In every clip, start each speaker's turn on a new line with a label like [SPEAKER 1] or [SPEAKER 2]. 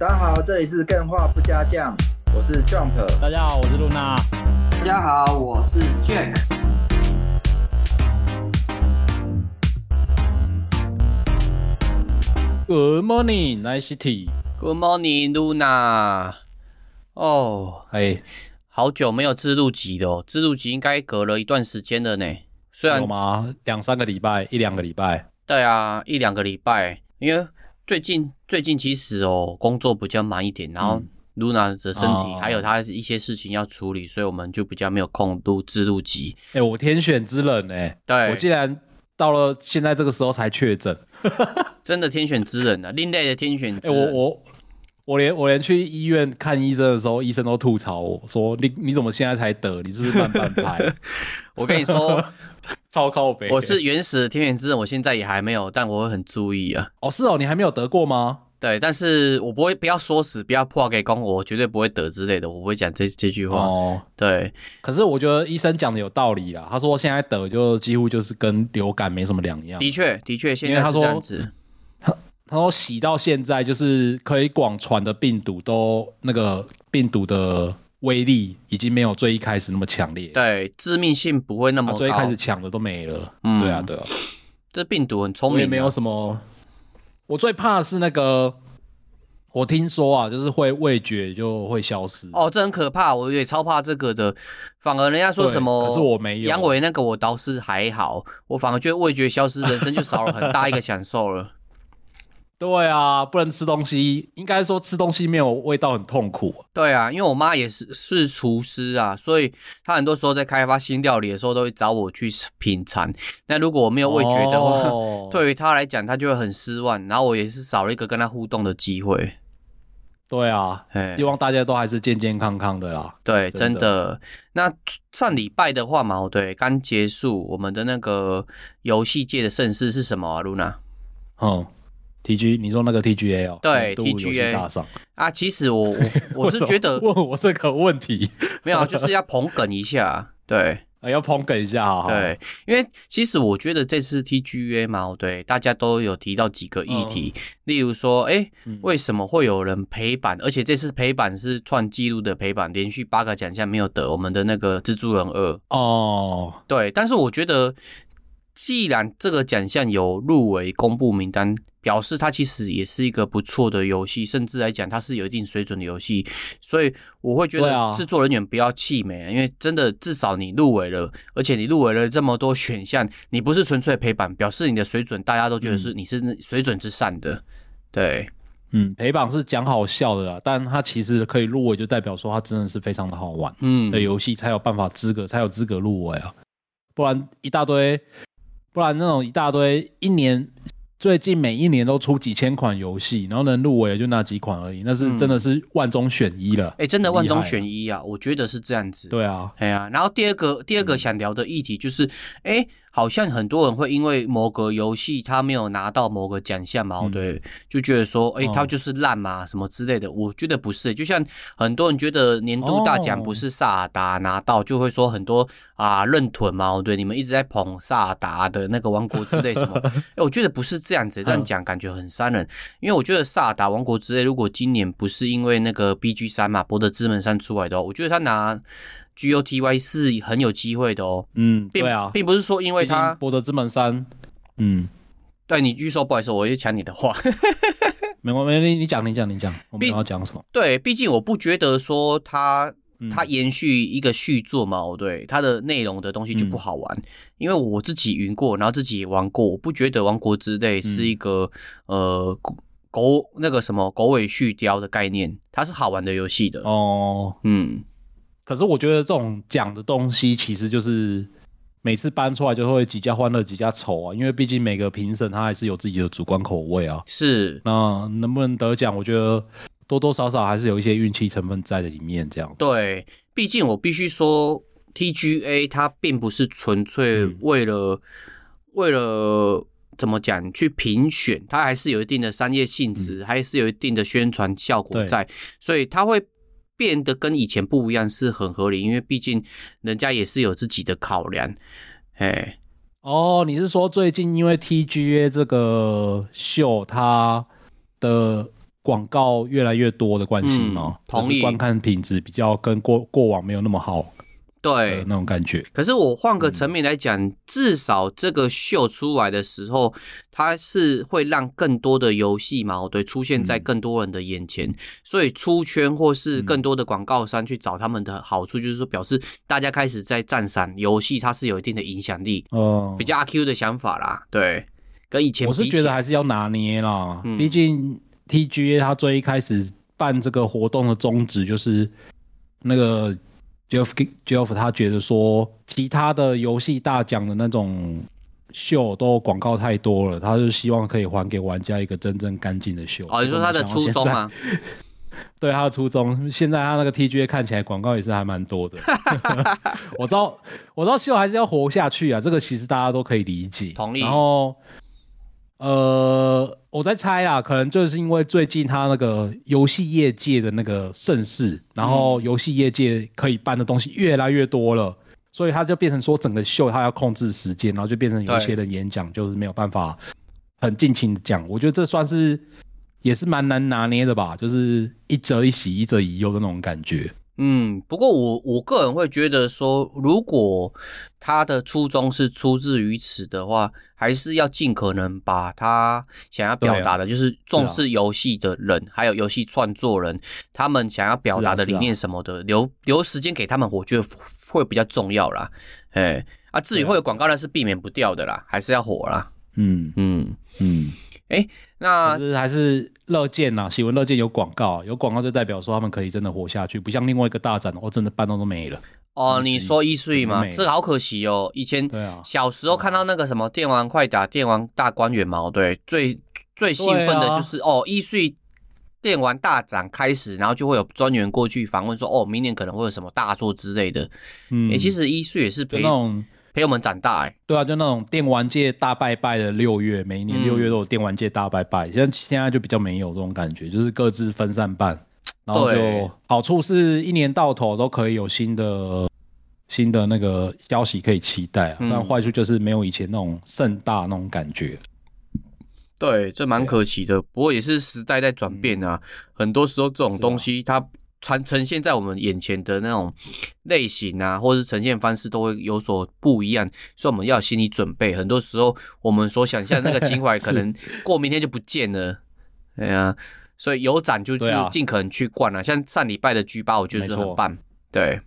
[SPEAKER 1] 大家好，这里是更画不加酱，我是 Jump。
[SPEAKER 2] 大家好，我是露娜。
[SPEAKER 3] 大家好，我是 Jack。
[SPEAKER 2] Good morning, Nice City
[SPEAKER 3] Good morning, Luna。哦，
[SPEAKER 2] 哎，
[SPEAKER 3] 好久没有自录集的哦，自录集应该隔了一段时间了呢。虽然
[SPEAKER 2] 有吗？两三个礼拜，一两个礼拜。
[SPEAKER 3] 对啊，一两个礼拜，因为。最近最近其实哦，工作比较忙一点，然后露娜的身体、嗯、还有她一些事情要处理，哦、所以我们就比较没有空录制录集。
[SPEAKER 2] 哎、欸，我天选之人哎，
[SPEAKER 3] 对，
[SPEAKER 2] 我竟然到了现在这个时候才确诊，
[SPEAKER 3] 真的天选之人啊，另类的天选之人。
[SPEAKER 2] 欸、我我我连我连去医院看医生的时候，医生都吐槽我说：“你你怎么现在才得？你是不是慢半拍？”
[SPEAKER 3] 我跟你说。
[SPEAKER 2] 超靠北！
[SPEAKER 3] 我是原始的天选之人，我现在也还没有，但我会很注意啊。
[SPEAKER 2] 哦，是哦，你还没有得过吗？
[SPEAKER 3] 对，但是我不会，不要说死，不要破给公，我绝对不会得之类的，我不会讲这这句话。哦，对。
[SPEAKER 2] 可是我觉得医生讲的有道理啦。他说现在得就几乎就是跟流感没什么两样。
[SPEAKER 3] 的确，的确，现在是这样子。
[SPEAKER 2] 他他说洗到现在就是可以广传的病毒都那个病毒的。威力已经没有最一开始那么强烈，
[SPEAKER 3] 对，致命性不会那么高。
[SPEAKER 2] 最一开始抢的都没了，嗯，对啊，对啊，
[SPEAKER 3] 这病毒很聪明，啊，
[SPEAKER 2] 也没有什么。我最怕的是那个，我听说啊，就是会味觉就会消失。
[SPEAKER 3] 哦，这很可怕，我也超怕这个的。反而人家说什么，
[SPEAKER 2] 可是我没有。
[SPEAKER 3] 阳痿那个我倒是还好，我反而觉得味觉消失，人生就少了很大一个享受了。
[SPEAKER 2] 对啊，不能吃东西，应该说吃东西没有味道很痛苦。
[SPEAKER 3] 对啊，因为我妈也是是厨师啊，所以她很多时候在开发新料理的时候都会找我去品尝。那如果我没有味觉的话，哦、对于她来讲，她就会很失望。然后我也是少了一个跟她互动的机会。
[SPEAKER 2] 对啊，希望大家都还是健健康康的啦。
[SPEAKER 3] 对，真的。真的那上礼拜的话嘛，对，刚结束我们的那个游戏界的盛事是什么啊，露娜？
[SPEAKER 2] 嗯。T G，你说那个 T G A 哦？
[SPEAKER 3] 对，T G A 啊，其实我我 我是觉得
[SPEAKER 2] 问我这个问题
[SPEAKER 3] 没有，就是要捧哏一下，对，
[SPEAKER 2] 啊，要捧哏一下啊，
[SPEAKER 3] 对，因为其实我觉得这次 T G A 嘛，对，大家都有提到几个议题，嗯、例如说，哎、欸，为什么会有人陪板？而且这次陪板是创纪录的陪板，连续八个奖项没有得，我们的那个蜘蛛人二哦，对，但是我觉得。既然这个奖项有入围公布名单，表示它其实也是一个不错的游戏，甚至来讲它是有一定水准的游戏，所以我会觉得制作人员不要气馁，啊、因为真的至少你入围了，而且你入围了这么多选项，你不是纯粹陪榜，表示你的水准大家都觉得是你是水准之上的。对，
[SPEAKER 2] 嗯，陪榜是讲好笑的啦，但它其实可以入围，就代表说它真的是非常的好玩，嗯，的游戏才有办法资格才有资格入围啊，不然一大堆。不然那种一大堆，一年最近每一年都出几千款游戏，然后能入围也就那几款而已，那是真的是万中选一了。
[SPEAKER 3] 哎、真的万中选一啊！我觉得是这样子。
[SPEAKER 2] 对啊，
[SPEAKER 3] 哎呀、啊，然后第二个第二个想聊的议题就是，哎、好像很多人会因为某个游戏他没有拿到某个奖项嘛，嗯、对，就觉得说，哎、欸，他就是烂嘛，什么之类的。我觉得不是，就像很多人觉得年度大奖不是萨尔达拿到，就会说很多啊认屯嘛，对，你们一直在捧萨尔达的那个王国之类什么。哎、欸，我觉得不是这样子，这样讲感觉很伤人。因为我觉得萨尔达王国之类如果今年不是因为那个 BG 三嘛，博德之门三出来的话，我觉得他拿。G O T Y 是很有机会的哦。嗯，并对啊，并不是说因为他
[SPEAKER 2] 博德之门三，嗯，
[SPEAKER 3] 对你预说不好意思，我就抢你的话。
[SPEAKER 2] 没关系，你你讲，你讲，你讲，我们要讲什么？
[SPEAKER 3] 对，毕竟我不觉得说它它延续一个续作嘛，对，它的内容的东西就不好玩。嗯、因为我自己云过，然后自己也玩过，我不觉得《王国之泪》是一个、嗯、呃狗那个什么狗尾续貂的概念，它是好玩的游戏的哦，嗯。
[SPEAKER 2] 可是我觉得这种奖的东西，其实就是每次搬出来就会几家欢乐几家愁啊，因为毕竟每个评审他还是有自己的主观口味啊。
[SPEAKER 3] 是，
[SPEAKER 2] 那能不能得奖，我觉得多多少少还是有一些运气成分在里面。这样，
[SPEAKER 3] 对，毕竟我必须说，TGA 它并不是纯粹为了、嗯、为了怎么讲去评选，它还是有一定的商业性质，嗯、还是有一定的宣传效果在，所以它会。变得跟以前不一样是很合理，因为毕竟人家也是有自己的考量。哎，
[SPEAKER 2] 哦，你是说最近因为 TGA 这个秀，它的广告越来越多的关系吗？
[SPEAKER 3] 嗯、同意。
[SPEAKER 2] 观看品质比较跟过过往没有那么好。
[SPEAKER 3] 对，
[SPEAKER 2] 那种感觉。
[SPEAKER 3] 可是我换个层面来讲，嗯，至少这个秀出来的时候，它是会让更多的游戏嘛，对，出现在更多人的眼前，嗯，所以出圈或是更多的广告商去找他们的好处，就是说表示大家开始在赞赏游戏，它是有一定的影响力。哦，比较阿 Q 的想法啦，对，跟以前
[SPEAKER 2] 我是觉得还是要拿捏啦，毕竟 TGA 它最一开始办这个活动的宗旨就是那个。Jeff Jeff 他觉得说，其他的游戏大奖的那种秀都广告太多了，他就希望可以还给玩家一个真正干净的秀。
[SPEAKER 3] 哦，你说他的初衷吗？
[SPEAKER 2] 对，他的初衷。现在他那个 TGA 看起来广告也是还蛮多的。我知道，我知道秀还是要活下去啊，这个其实大家都可以理解。
[SPEAKER 3] 同意。
[SPEAKER 2] 然后。呃，我在猜啦，可能就是因为最近他那个游戏业界的那个盛世，然后游戏业界可以办的东西越来越多了，所以他就变成说整个秀他要控制时间，然后就变成有一些人演讲就是没有办法很尽情的讲。我觉得这算是也是蛮难拿捏的吧，就是一则一喜，一则一忧的那种感觉。
[SPEAKER 3] 嗯，不过我我个人会觉得说，如果他的初衷是出自于此的话，还是要尽可能把他想要表达的，就是重视游戏的人，啊、还有游戏创作人，他们想要表达的理念什么的，啊啊、留留时间给他们，我觉得会比较重要啦。哎，啊，至于会有广告那是避免不掉的啦，还是要火啦。嗯嗯嗯，哎、嗯。那
[SPEAKER 2] 是还是乐见呐，喜闻乐见有广告，有广告就代表说他们可以真的活下去，不像另外一个大展，我、哦、真的半都都没了。
[SPEAKER 3] 哦，你说 E3 吗？这个好可惜哦。以前小时候看到那个什么电玩快打、电玩大观园嘛，对，最最兴奋的就是、啊、哦，E3 电玩大展开始，然后就会有专员过去访问说，哦，明年可能会有什么大作之类的。嗯，欸、其实一岁也是陪那种。陪我们长大哎、欸，
[SPEAKER 2] 对啊，就那种电玩界大拜拜的六月，每一年六月都有电玩界大拜拜。现、嗯、现在就比较没有这种感觉，就是各自分散办，然后就好处是一年到头都可以有新的新的那个消息可以期待啊，嗯、但坏处就是没有以前那种盛大那种感觉。
[SPEAKER 3] 对，这蛮可惜的，不过也是时代在转变啊、嗯，很多时候这种东西它。传呈现在我们眼前的那种类型啊，或者是呈现方式都会有所不一样，所以我们要有心理准备。很多时候，我们所想象那个情怀，可能过明天就不见了。对啊，所以有展就就尽可能去逛啊。像上礼拜的 G 八，我觉得很棒。对，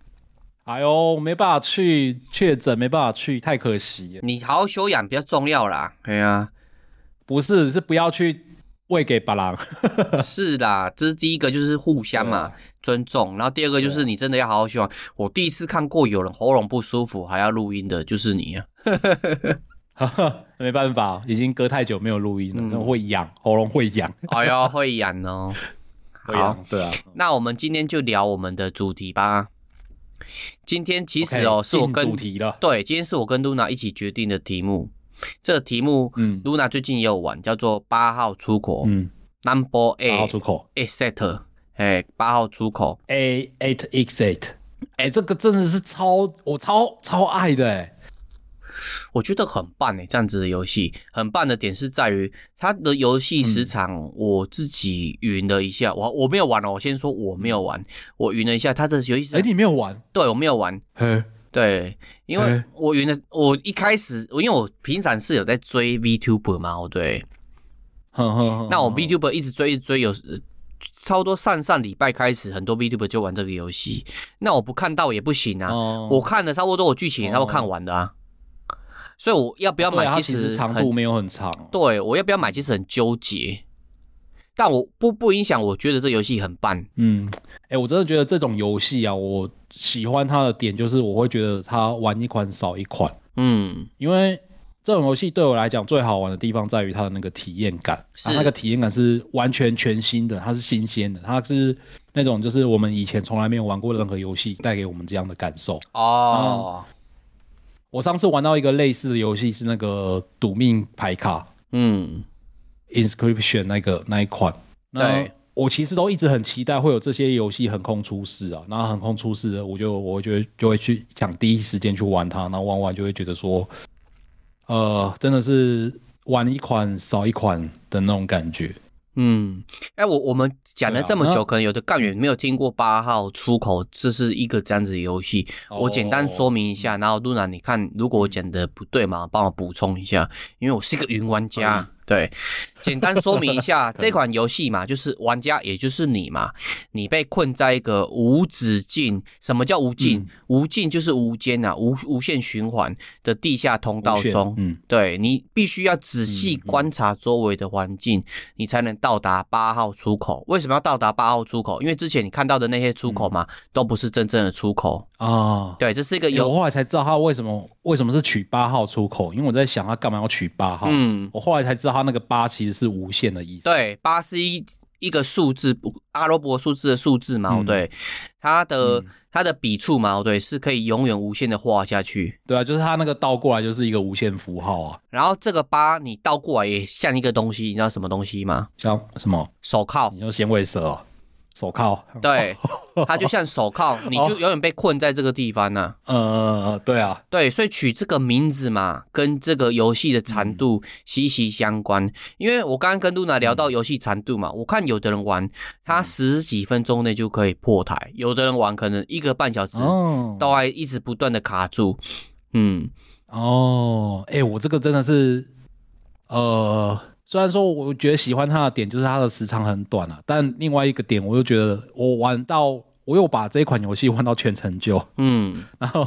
[SPEAKER 2] 哎呦，没办法去确诊，没办法去，太可惜。
[SPEAKER 3] 你好好休养比较重要啦。对啊，
[SPEAKER 2] 不是，是不要去。喂给巴郎
[SPEAKER 3] 是啦，这是第一个，就是互相嘛尊重。然后第二个就是你真的要好好希望。我第一次看过有人喉咙不舒服还要录音的，就是你啊。
[SPEAKER 2] 没办法，已经隔太久没有录音了，嗯、会痒，喉咙会痒。
[SPEAKER 3] 哎呦，会痒哦。好，
[SPEAKER 2] 对啊。
[SPEAKER 3] 那我们今天就聊我们的主题吧。今天其实哦，okay, 是我跟
[SPEAKER 2] 主题了。
[SPEAKER 3] 对，今天是我跟露娜一起决定的题目。这个题目，嗯，Luna 最近也有玩，叫做八号出口，嗯，Number Eight，八号出口，Exit，哎，八号出口
[SPEAKER 2] ，A Eight Exit，哎，这个真的是超我超超爱的哎，
[SPEAKER 3] 我觉得很棒哎，这样子的游戏。很棒的点是在于它的游戏时长，我自己云了一下，嗯、我我没有玩哦，我先说我没有玩，我云了一下它的游戏时长，
[SPEAKER 2] 哎，你没有玩？
[SPEAKER 3] 对，我没有玩，嘿。对，因为我原来我一开始，因为我平常是有在追 VTuber 嘛，对，那我 VTuber 一直追一直追，有差不多上上礼拜开始，很多 VTuber 就玩这个游戏，那我不看到也不行啊，哦、我看了差不多我剧情，然后看完的啊，哦、所以我要不要买？其实
[SPEAKER 2] 长度没有很长，
[SPEAKER 3] 对，我要不要买？其实很纠结。但我不不影响，我觉得这游戏很棒。
[SPEAKER 2] 嗯，哎、欸，我真的觉得这种游戏啊，我喜欢它的点就是，我会觉得它玩一款少一款。嗯，因为这种游戏对我来讲最好玩的地方在于它的那个体验感，是那个体验感是完全全新的，它是新鲜的，它是那种就是我们以前从来没有玩过任何游戏带给我们这样的感受。哦，我上次玩到一个类似的游戏是那个赌命牌卡。嗯。Inscription 那个那一款，那我其实都一直很期待会有这些游戏横空出世啊，然后横空出世的，我就我觉得就会去想第一时间去玩它，然后玩完就会觉得说，呃，真的是玩一款少一款的那种感觉。
[SPEAKER 3] 嗯，哎，我我们讲了这么久，可能有的杠员没有听过八号出口，这是一个这样子的游戏。我简单说明一下，然后露娜，你看，如果我讲的不对嘛，帮我补充一下，因为我是一个云玩家。对，简单说明一下 这款游戏嘛，就是玩家也就是你嘛，你被困在一个无止境，什么叫无尽？嗯、无尽就是无间呐，无无限循环的地下通道中。嗯，对，你必须要仔细观察周围的环境，嗯、你才能到达八号出口。为什么要到达八号出口？因为之前你看到的那些出口嘛，嗯、都不是真正的出口啊。哦、对，这是一个有、欸，我
[SPEAKER 2] 后来才知道他为什么为什么是取八号出口，因为我在想他干嘛要取八号。嗯，我后来才知道。他那个八其实是无限的意思。
[SPEAKER 3] 对，八是一一个数字，阿拉伯数字的数字嘛。嗯、对，它的、嗯、它的笔触嘛，对，是可以永远无限的画下去。
[SPEAKER 2] 对啊，就是它那个倒过来就是一个无限符号啊。
[SPEAKER 3] 然后这个八你倒过来也像一个东西，你知道什么东西吗？
[SPEAKER 2] 像什么？
[SPEAKER 3] 手铐。
[SPEAKER 2] 你说纤维蛇哦。手铐，
[SPEAKER 3] 对，它就像手铐，你就永远被困在这个地方呢、啊。
[SPEAKER 2] 呃，对啊，
[SPEAKER 3] 对，所以取这个名字嘛，跟这个游戏的长度息息相关。嗯、因为我刚刚跟露娜聊到游戏长度嘛，嗯、我看有的人玩，他十几分钟内就可以破台，有的人玩可能一个半小时都还一直不断的卡住。嗯，
[SPEAKER 2] 哦，哎、欸，我这个真的是，呃。虽然说我觉得喜欢它的点就是它的时长很短啊，但另外一个点我又觉得我玩到我又把这一款游戏玩到全成就，嗯，然后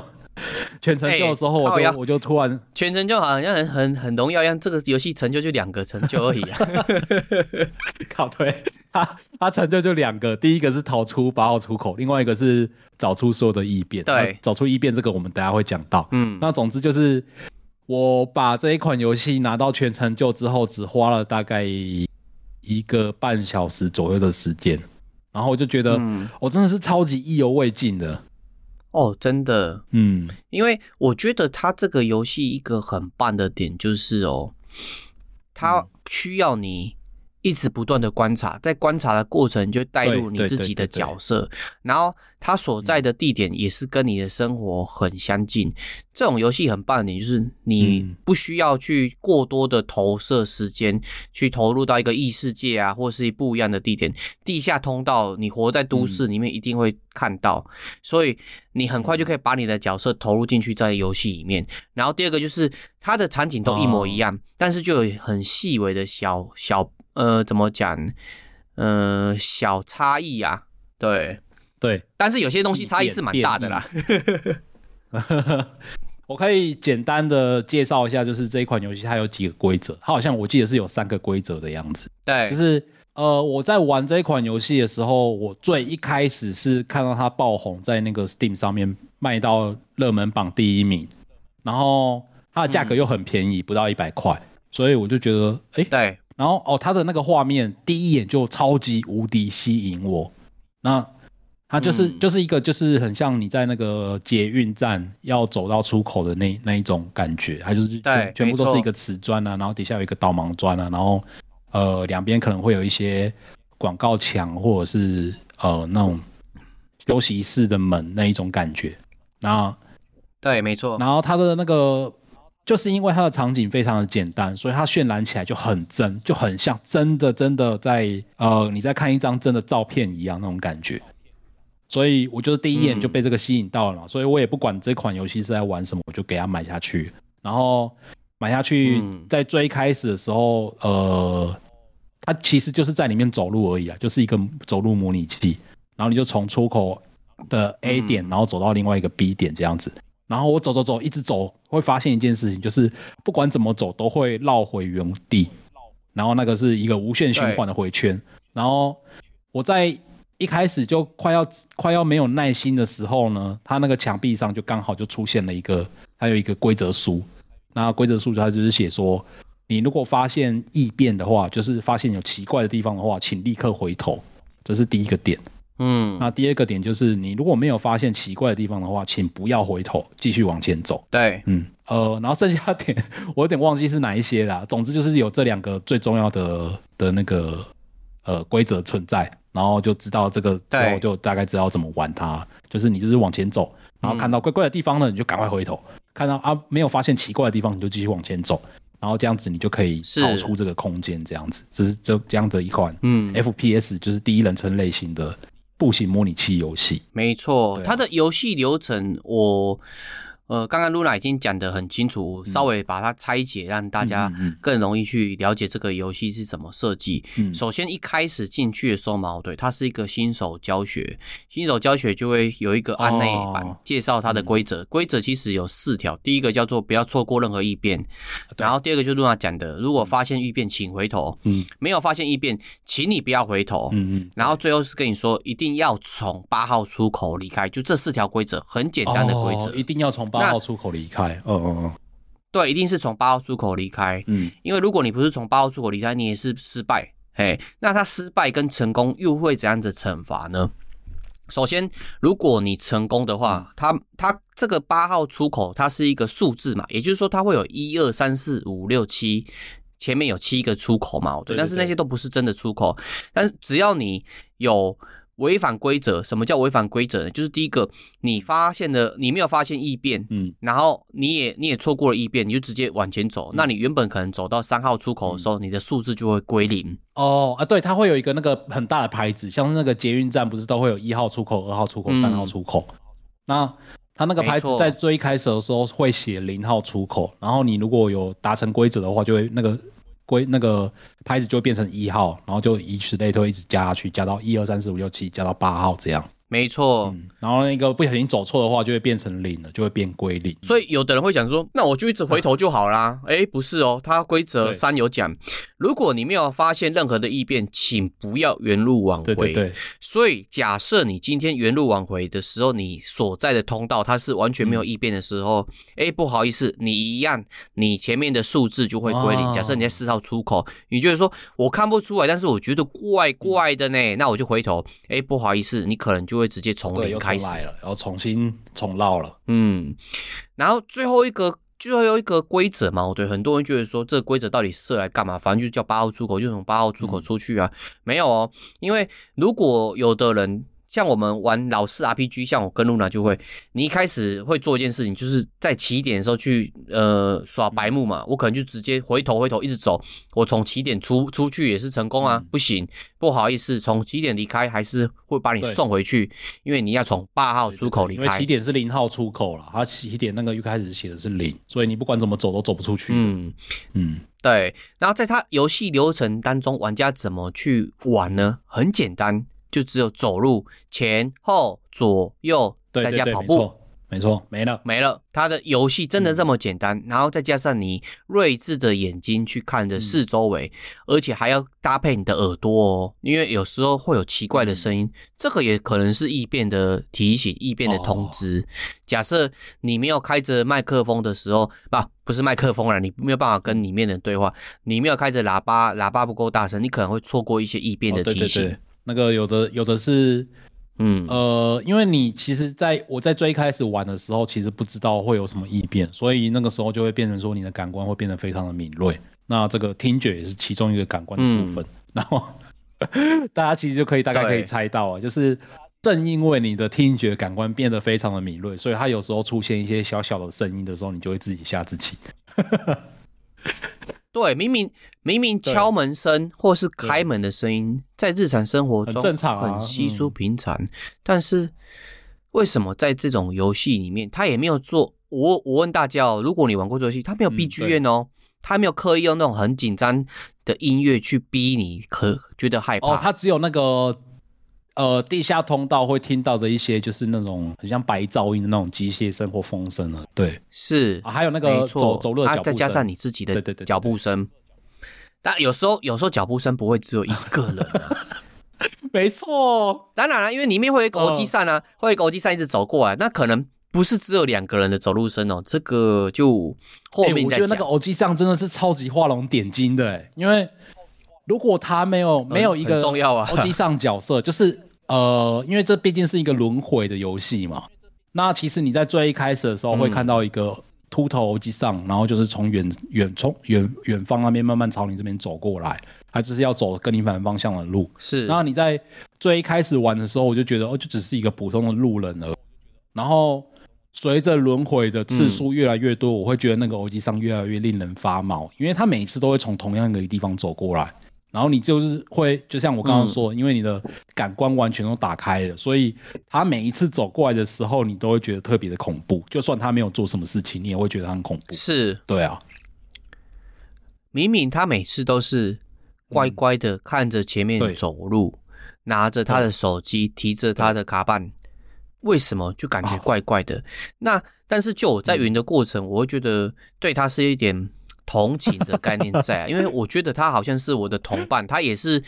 [SPEAKER 2] 全成就的时候我就、欸、我就突然
[SPEAKER 3] 全成就好像很很很荣耀一样，这个游戏成就就两个成就而已啊，
[SPEAKER 2] 靠对，它它成就就两个，第一个是逃出八号出口，另外一个是找出所有的异变，
[SPEAKER 3] 对，
[SPEAKER 2] 找出异变这个我们等下会讲到，嗯，那总之就是。我把这一款游戏拿到全成就之后，只花了大概一个半小时左右的时间，然后我就觉得，我真的是超级意犹未尽的。
[SPEAKER 3] 哦，真的，嗯，因为我觉得它这个游戏一个很棒的点就是哦，它需要你。一直不断的观察，在观察的过程就带入你自己的角色，然后他所在的地点也是跟你的生活很相近。这种游戏很棒的点就是你不需要去过多的投射时间，去投入到一个异世界啊，或是不一样的地点。地下通道，你活在都市里面一定会看到，所以你很快就可以把你的角色投入进去在游戏里面。然后第二个就是它的场景都一模一样，但是就有很细微的小小。呃，怎么讲？呃，小差异啊，对。
[SPEAKER 2] 对，
[SPEAKER 3] 但是有些东西差异是蛮大的啦。
[SPEAKER 2] 我可以简单的介绍一下，就是这一款游戏它有几个规则，它好像我记得是有三个规则的样子。
[SPEAKER 3] 对，
[SPEAKER 2] 就是呃，我在玩这一款游戏的时候，我最一开始是看到它爆红，在那个 Steam 上面卖到热门榜第一名，然后它的价格又很便宜，嗯、不到一百块，所以我就觉得，哎、欸，
[SPEAKER 3] 对。
[SPEAKER 2] 然后哦，他的那个画面第一眼就超级无敌吸引我。那它就是、嗯、就是一个就是很像你在那个捷运站要走到出口的那那一种感觉，它就是全全部都是一个瓷砖啊，然后底下有一个导盲砖啊，然后呃两边可能会有一些广告墙或者是呃那种休息室的门那一种感觉。然后
[SPEAKER 3] 对，没错。
[SPEAKER 2] 然后它的那个。就是因为它的场景非常的简单，所以它渲染起来就很真，就很像真的真的在呃你在看一张真的照片一样那种感觉。所以我就是第一眼就被这个吸引到了所以我也不管这款游戏是在玩什么，我就给它买下去。然后买下去，在最开始的时候，呃，它其实就是在里面走路而已啊，就是一个走路模拟器。然后你就从出口的 A 点，然后走到另外一个 B 点这样子。然后我走走走，一直走，会发现一件事情，就是不管怎么走，都会绕回原地。然后那个是一个无限循环的回圈。然后我在一开始就快要快要没有耐心的时候呢，它那个墙壁上就刚好就出现了一个，还有一个规则书。那规则书它就是写说，你如果发现异变的话，就是发现有奇怪的地方的话，请立刻回头。这是第一个点。嗯，那第二个点就是，你如果没有发现奇怪的地方的话，请不要回头，继续往前走。
[SPEAKER 3] 对，
[SPEAKER 2] 嗯，呃，然后剩下的点 我有点忘记是哪一些啦。总之就是有这两个最重要的的那个呃规则存在，然后就知道这个之后就大概知道怎么玩它。就是你就是往前走，然后看到怪怪的地方呢，你就赶快回头；看到啊没有发现奇怪的地方，你就继续往前走。然后这样子你就可以逃出这个空间，这样子，这是这这样的一款嗯。FPS 就是第一人称类型的步行模拟器游戏。
[SPEAKER 3] 没错，它的游戏流程我。呃，刚刚露娜已经讲得很清楚，稍微把它拆解，让大家更容易去了解这个游戏是怎么设计。嗯，首先一开始进去的时候嘛，对，它是一个新手教学，新手教学就会有一个案内版介绍它的规则。规则其实有四条，第一个叫做不要错过任何异变，然后第二个就是露娜讲的，如果发现异变，请回头。嗯，没有发现异变，请你不要回头。嗯嗯，然后最后是跟你说，一定要从八号出口离开，就这四条规则，很简单的规则，
[SPEAKER 2] 一定要从。八号出口离开，嗯嗯嗯，
[SPEAKER 3] 对，一定是从八号出口离开，嗯，因为如果你不是从八号出口离开，你也是失败，嘿，那他失败跟成功又会怎样子惩罚呢？首先，如果你成功的话，它它这个八号出口它是一个数字嘛，也就是说它会有一二三四五六七，前面有七个出口嘛，对，但是那些都不是真的出口，但只要你有。违反规则？什么叫违反规则呢？就是第一个，你发现了你没有发现异变，嗯，然后你也你也错过了异变，你就直接往前走，嗯、那你原本可能走到三号出口的时候，嗯、你的数字就会归零。
[SPEAKER 2] 哦啊，对，它会有一个那个很大的牌子，像是那个捷运站不是都会有一号出口、二号出口、三号出口？嗯、那它那个牌子在最开始的时候会写零号出口，然后你如果有达成规则的话，就会那个。归那个拍子就变成一号，然后就以此类推，一直加下去，加到一二三四五六七，加到八号这样。
[SPEAKER 3] 没错、
[SPEAKER 2] 嗯，然后那个不小心走错的话，就会变成零了，就会变归零。
[SPEAKER 3] 所以有的人会讲说，那我就一直回头就好啦。哎、啊，不是哦，它规则三有讲，如果你没有发现任何的异变，请不要原路往回。对对对。所以假设你今天原路往回的时候，你所在的通道它是完全没有异变的时候，哎、嗯，不好意思，你一样，你前面的数字就会归零。哦、假设你在四号出口，你就是说我看不出来，但是我觉得怪怪的呢，嗯、那我就回头。哎，不好意思，你可能就。就会直接从零开始
[SPEAKER 2] 了，然后重新重绕了。
[SPEAKER 3] 嗯，然后最后一个最后一个规则嘛，对，很多人觉得说这个规则到底设来干嘛？反正就是叫八号出口，就从八号出口出去啊。嗯、没有哦，因为如果有的人。像我们玩老式 RPG，像我跟露娜就会，你一开始会做一件事情，就是在起点的时候去呃耍白目嘛，我可能就直接回头回头一直走，我从起点出出去也是成功啊，不行，不好意思，从起点离开还是会把你送回去，因为你要从八号出口离开，因为
[SPEAKER 2] 起点是零号出口了，它起点那个一开始写的是零，所以你不管怎么走都走不出去。嗯
[SPEAKER 3] 嗯，对，然后在它游戏流程当中，玩家怎么去玩呢？很简单。就只有走路前后左右，再加跑步，
[SPEAKER 2] 没错，没了
[SPEAKER 3] 没了。它的游戏真的这么简单，嗯、然后再加上你睿智的眼睛去看着四周围，嗯、而且还要搭配你的耳朵哦，因为有时候会有奇怪的声音，嗯、这个也可能是异变的提醒、异变的通知。哦、假设你没有开着麦克风的时候，不，不是麦克风了，你没有办法跟里面的人对话，你没有开着喇叭，喇叭不够大声，你可能会错过一些异变的提醒。哦对对对
[SPEAKER 2] 那个有的有的是，嗯呃，因为你其实在我在最开始玩的时候，其实不知道会有什么异变，所以那个时候就会变成说你的感官会变得非常的敏锐。那这个听觉也是其中一个感官的部分。嗯、然后大家其实就可以大概可以猜到啊，就是正因为你的听觉感官变得非常的敏锐，所以它有时候出现一些小小的声音的时候，你就会自己吓自己。
[SPEAKER 3] 对，明明明明敲门声或是开门的声音，在日常生活中很正常，很稀疏平常。但是为什么在这种游戏里面，他也没有做？我我问大家哦，如果你玩过这游戏，他没有 BGM 哦，他、嗯、没有刻意用那种很紧张的音乐去逼你，可觉得害怕。
[SPEAKER 2] 哦，他只有那个。呃，地下通道会听到的一些，就是那种很像白噪音的那种机械声或风声了。对，
[SPEAKER 3] 是
[SPEAKER 2] 啊，还有那个走走路的脚步声，
[SPEAKER 3] 再加上你自己的脚步声。但有时候，有时候脚步声不会只有一个人。
[SPEAKER 2] 没错，
[SPEAKER 3] 当然了，因为里面会有一个欧吉桑啊，会有一个欧吉桑一直走过来，那可能不是只有两个人的走路声哦。这个就后面。我觉得那个欧机扇真的是超级画龙点睛的，因为如果他没有没有一个重要啊欧机上角色，就是。呃，因为这毕竟是一个轮回的游戏嘛，那其实你在最一开始的时候会看到一个秃头欧吉桑，然后就是从远远从远远方那边慢慢朝你这边走过来，他就是要走跟你反方向的路。是，然后你在最一开始玩的时候，我就觉得哦，就只是一个普通的路人而已。然后
[SPEAKER 2] 随着轮回的次数越来越多，嗯、我会觉得那个欧吉桑越来越令人发毛，因为他每一次都会从同样一个地方走过来，然后你就是会就像我刚刚说，嗯、因为你的感官完全都打开了，所以他每一次走过来的时候，你都会觉得特别的恐怖。就算他没有做什么事情，你也会觉得他很恐怖。
[SPEAKER 3] 是，
[SPEAKER 2] 对啊。
[SPEAKER 3] 明明他每次都是乖乖的看着前面走路，嗯、拿着他的手机，提着他的卡板。为什么就感觉怪怪的？哦、那但是就我在云的过程，嗯、我会觉得对他是一点同情的概念在啊，因为我觉得他好像是我的同伴，他也是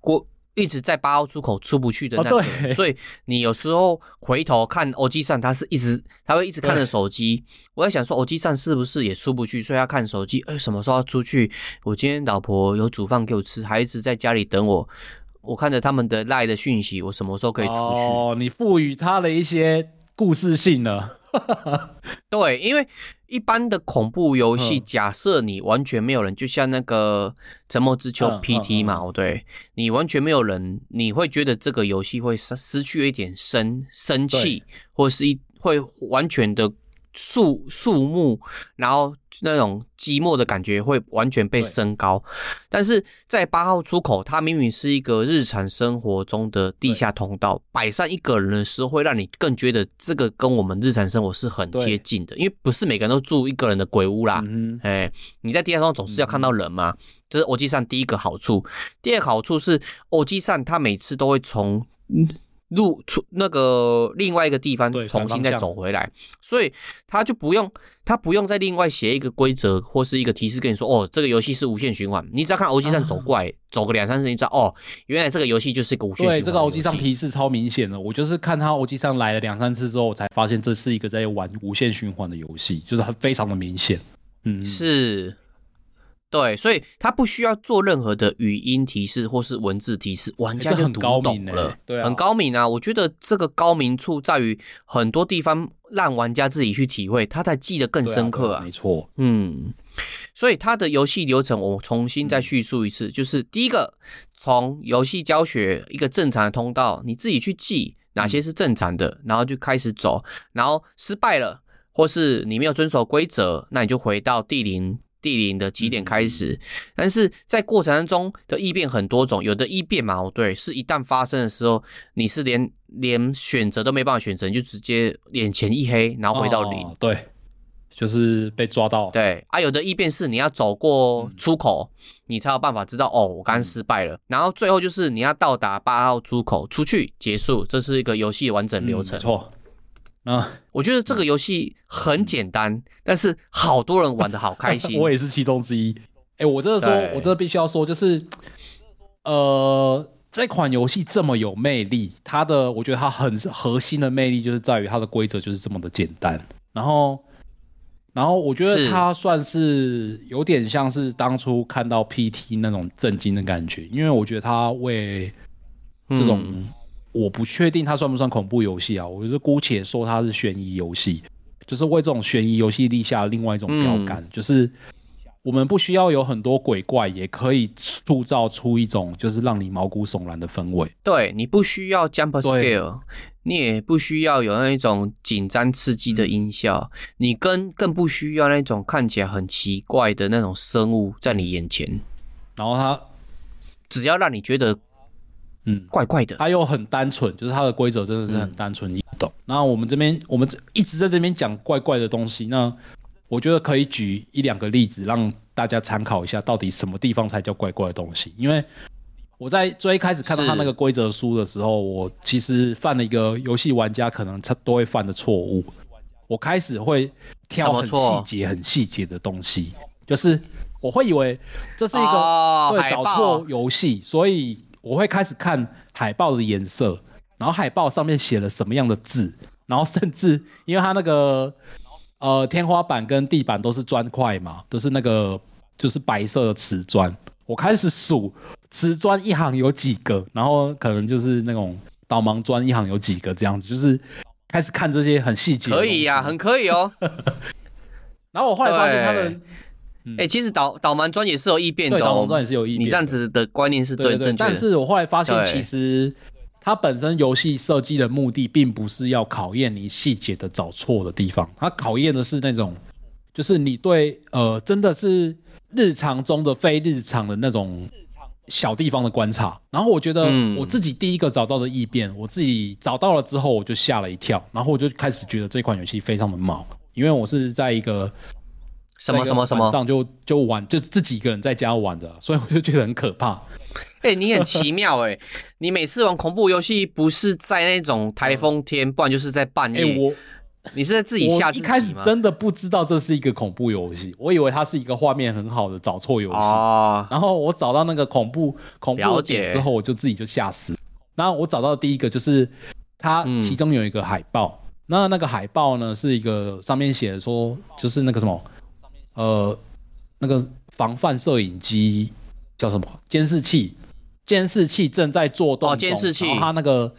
[SPEAKER 3] 过一直在八号出口出不去的那个，哦、所以你有时候回头看欧吉桑，他是一直他会一直看着手机。我在想说，欧吉桑是不是也出不去，所以要看手机？哎，什么时候要出去？我今天老婆有煮饭给我吃，还一直在家里等我。我看着他们的赖的讯息，我什么时候可以出去？
[SPEAKER 2] 哦，你赋予他的一些故事性了。
[SPEAKER 3] 对，因为一般的恐怖游戏，假设你完全没有人，就像那个《沉默之丘》PT 嘛，对，你完全没有人，你会觉得这个游戏会失失去一点生生气，对或是一会完全的。肃肃穆，然后那种寂寞的感觉会完全被升高，但是在八号出口，它明明是一个日常生活中的地下通道，对摆上一个人的时候，会让你更觉得这个跟我们日常生活是很贴近的，因为不是每个人都住一个人的鬼屋啦。嗯你在地下通道总是要看到人嘛，这是欧吉桑第一个好处。第二个好处是欧吉桑他每次都会从。路出那个另外一个地方，重新再走回来，所以他就不用他不用再另外写一个规则或是一个提示跟你说，哦，这个游戏是无限循环。你只要看欧吉桑走过来，啊、走个两三次，你知道哦，原来这个游戏就是一个无限循环。对，这个欧吉桑提示超明显的，我就是看他欧吉桑来了两三次之后，我才发现这是一个在玩无限循环的游戏，就是很非常的明显。嗯，是。对，所以他不需要做任何的语音提示或是文字提示，玩家就读懂了。欸、对、啊，很高明啊！我觉得这个高明处在于很多地方让玩家自己去体会，他才记得更深刻啊。没错，嗯，所以他的游戏流程我重新再叙述一次，嗯、就是第一个，从游戏教学一个正常的通道，你自己去记哪些是正常的，嗯、然后就开始走，然后失败了或是你没有遵守规则，那你就回到地灵。地灵的起点开始，但是在过程当中的异变很多种，有的异变嘛，对，是一旦发生的时候，你是连连选择都没办法选择，你就直接眼前一黑，然后回到零，
[SPEAKER 2] 哦，对，就是被抓到。
[SPEAKER 3] 对啊，有的异变是你要走过出口，嗯、你才有办法知道哦，我刚刚失败了。嗯、然后最后就是你要到达八号出口出去结束，这是一个游戏完整流程。
[SPEAKER 2] 嗯、没错。
[SPEAKER 3] 啊，我觉得这个游戏很简单，嗯、但是好多人玩的好开心。
[SPEAKER 2] 我也是其中之一。哎、欸，我真的说，对我真的必须要说，就是，呃，这款游戏这么有魅力，它的我觉得它很核心的魅力就是在于它的规则就是这么的简单。然后，然后我觉得它算是有点像是当初看到 PT 那种震惊的感觉，因为我觉得它为这种。嗯我不确定它算不算恐怖游戏啊？我就姑且说它是悬疑游戏，就是为这种悬疑游戏立下另外一种标杆，嗯、就是我们不需要有很多鬼怪，也可以塑造出一种就是让你毛骨悚然的氛围。
[SPEAKER 3] 对，你不需要 jump scare，你也不需要有那种紧张刺激的音效，嗯、你更更不需要那种看起来很奇怪的那种生物在你眼前。
[SPEAKER 2] 然后它
[SPEAKER 3] 只要让你觉得。
[SPEAKER 2] 嗯，
[SPEAKER 3] 怪怪的，
[SPEAKER 2] 它又很单纯，就是它的规则真的是很单纯易懂。那、嗯、我们这边，我们一直在这边讲怪怪的东西，那我觉得可以举一两个例子让大家参考一下，到底什么地方才叫怪怪的东西。因为我在最开始看到他那个规则书的时候，我其实犯了一个游戏玩家可能他都会犯的错误。我开始会挑很细节、很细节的东西，就是我会以为这是一个会、哦、找错游戏，所以。我会开始看海报的颜色，然后海报上面写了什么样的字，然后甚至 因为它那个呃天花板跟地板都是砖块嘛，都是那个就是白色的瓷砖。我开始数瓷砖一行有几个，然后可能就是那种导盲砖一行有几个这样子，就是开始看这些很细节。
[SPEAKER 3] 可以呀、啊，很可以哦。
[SPEAKER 2] 然后我后来发现他们。
[SPEAKER 3] 哎、其实导导盲砖也是有异变的，
[SPEAKER 2] 导盲砖也是有异变。
[SPEAKER 3] 你这样子的观念是对，
[SPEAKER 2] 对，对，对，但是我后来发现，其实它本身游戏设计的目的，并不是要考验你细节的找错的地方，它考验的是那种，就是你对呃，真的是日常中的非日常的那种小地方的观察。然后我觉得我自己第一个找到的异变，我自己找到了之后，我就吓了一跳，然后我就开始觉得这款游戏非常的毛，因为我是在一个
[SPEAKER 3] 什么什么什么
[SPEAKER 2] 上就就玩，就自己一个人在家玩的，所以我就觉得很可怕。
[SPEAKER 3] 哎、欸，你很奇妙哎、欸！你每次玩恐怖游戏，不是在那种台风天，嗯、不然就是在半夜。
[SPEAKER 2] 欸、我，
[SPEAKER 3] 你是在自己吓自己吗？
[SPEAKER 2] 一开始真的不知道这是一个恐怖游戏，我以为它是一个画面很好的找错游戏。哦。然后我找到那个恐怖恐怖点之后，我就自己就吓死。然后我找到第一个就是它其中有一个海报，嗯、那那个海报呢是一个上面写的说，就是那个什么，呃，那个防范摄影机叫什么监视器。监视器正在做动，
[SPEAKER 3] 监视器，
[SPEAKER 2] 然后它那个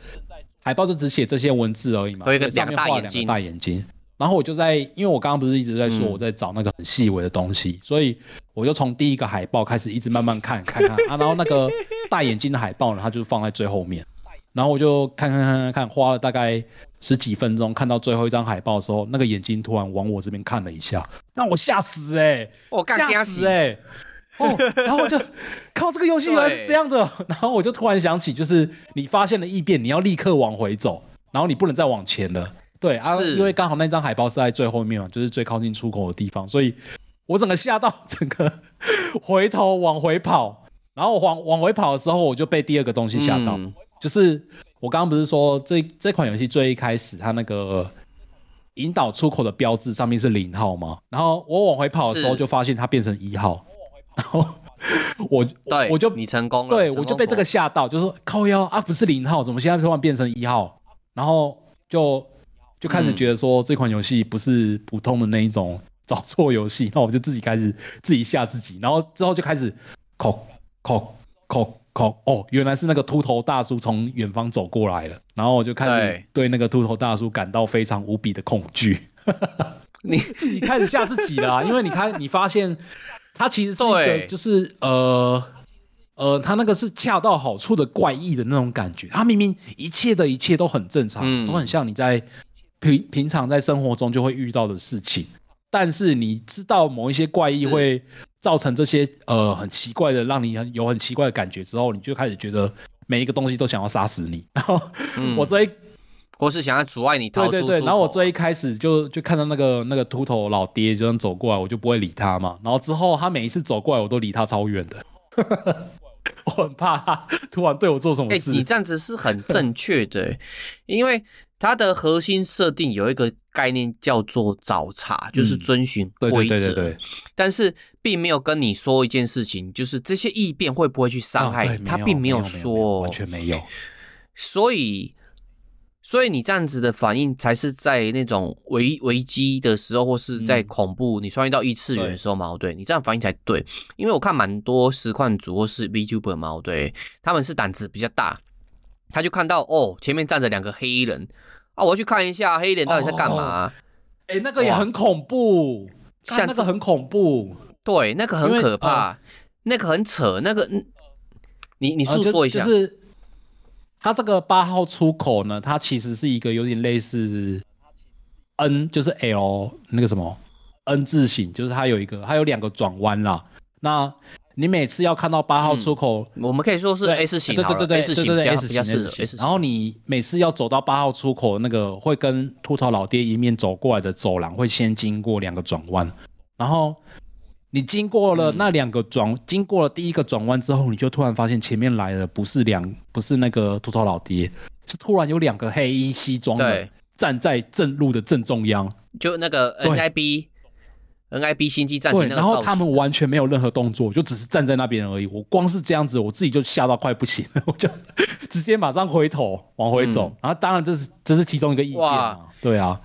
[SPEAKER 2] 海报就只写这些文字而已嘛，
[SPEAKER 3] 有一个两个大眼
[SPEAKER 2] 睛，两个大眼睛。然后我就在，因为我刚刚不是一直在说我在找那个很细微的东西，嗯、所以我就从第一个海报开始一直慢慢看，看看 啊，然后那个大眼睛的海报呢，它就放在最后面。然后我就看看看看看，花了大概十几分钟，看到最后一张海报的时候，那个眼睛突然往我这边看了一下，让我吓死哎、欸！
[SPEAKER 3] 我吓
[SPEAKER 2] 死哎、欸！哦，然后我就 靠这个游戏原来是这样的，然后我就突然想起，就是你发现了异变，你要立刻往回走，然后你不能再往前了。对啊，因为刚好那张海报是在最后面嘛，就是最靠近出口的地方，所以我整个吓到，整个回头往回跑，然后往往回跑的时候，我就被第二个东西吓到，嗯、就是我刚刚不是说这这款游戏最一开始它那个引导出口的标志上面是零号吗？然后我往回跑的时候就发现它变成一号。然后我
[SPEAKER 3] 对
[SPEAKER 2] 我就
[SPEAKER 3] 你成功了，
[SPEAKER 2] 对我就被这个吓到，就说靠腰啊，不是零号，怎么现在突然变成一号？然后就就开始觉得说这款游戏不是普通的那一种找错游戏，那我就自己开始自己吓自己，然后之后就开始扣扣扣扣哦，原来是那个秃头大叔从远方走过来了，然后我就开始对那个秃头大叔感到非常无比的恐惧，你自己开始吓自己了，因为你看你发现。他其实是一个，就是呃呃，他那个是恰到好处的怪异的那种感觉。他明明一切的一切都很正常，嗯、都很像你在平平常在生活中就会遇到的事情。但是你知道某一些怪异会造成这些呃很奇怪的，让你很有很奇怪的感觉之后，你就开始觉得每一个东西都想要杀死你。然后、嗯、我这一。
[SPEAKER 3] 或是想要阻碍你逃出，
[SPEAKER 2] 对对对，然后我最一开始就就看到那个那个秃头老爹就这样走过来，我就不会理他嘛。然后之后他每一次走过来，我都离他超远的，我很怕他突然对我做什么事。
[SPEAKER 3] 欸，你这样子是很正确的，因为它的核心设定有一个概念叫做找茬，就是遵循规则。对对对对。但是并没有跟你说一件事情，就是这些异变会不会去伤害你，他并没有说，
[SPEAKER 2] 完全没有。
[SPEAKER 3] 所以。所以你这样子的反应，才是在那种危危机的时候，或是在恐怖，嗯、你穿越到异次元的时候嘛？对，你这样反应才对。因为我看蛮多实况主或是 VTuber 嘛，对，他们是胆子比较大，他就看到哦，前面站着两个黑衣人啊，我要去看一下黑脸到底在干嘛。
[SPEAKER 2] 哎、哦欸，那个也很恐怖，像那个很恐怖，
[SPEAKER 3] 对，那个很可怕，呃、那个很扯，那个你你诉说一下。呃就就是它这个八号出口呢，它其实是一个有点类似 N，就是 L 那个什么 N 字形，就是它有一个，它有两个转弯啦。那你每次要看到八号出口，嗯、我们可以说是 S 型，对对对对，S 型对对 S 型 S 型。然后你每次要走到八号出口，那个会跟秃头老爹迎面走过来的走廊，会先经过两个转弯，然后。你经过了那两个转，嗯、经过了第一个转弯之后，你就突然发现前面来的不是两，不是那个秃头老爹，是突然有两个黑衣西装的站在正路的正中央，就那个 NIB 对 NIB 星际战警那个。然后他们完全没有任何动作，就只是站在那边而已。我光是这样子，我自己就吓到快不行了，我就直接马上回头 往回走。嗯、然后当然这是这是其中一个异变哇对啊。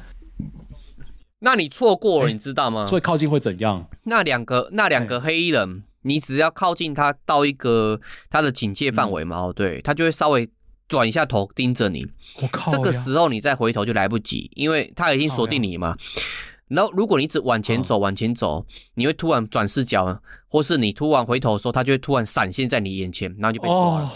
[SPEAKER 3] 那你错过了，你知道吗？所以靠近会怎样？那两个那两个黑衣人，你只要靠近他到一个他的警戒范围嘛，哦，对，他就会稍微转一下头盯着你。我靠！这个时候你再回头就来不及，因为他已经锁定你嘛。然后如果你一直往前走，往前走，你会突然转视角，或是你突然回头的时候，他就会突然闪现在你眼前，然后就被抓了。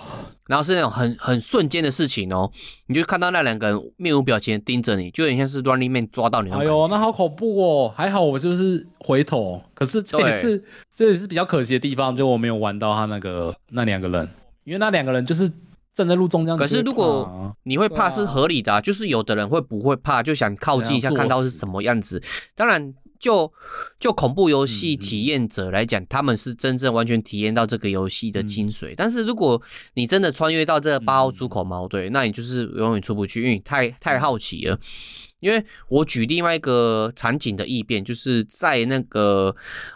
[SPEAKER 3] 然后是那种很很瞬间的事情哦，你就看到那两个人面无表情的盯着你，就有点像是 Running Man 抓到你。
[SPEAKER 2] 哎呦，那好恐怖哦！还好我就是回头，可是这也是这也是比较可惜的地方，就我没有玩到他那个那两个人，因为那两个人就是站在路中央。
[SPEAKER 3] 可是如果你会怕是合理的，啊，就是有的人会不会怕，就想靠近一下看到是什么样子。当然。就就恐怖游戏体验者来讲，他们是真正完全体验到这个游戏的精髓。但是如果你真的穿越到这个八号出口矛，对，那你就是永远出不去，因为你太太好奇了。因为我举另外一个场景的异变，就是在那个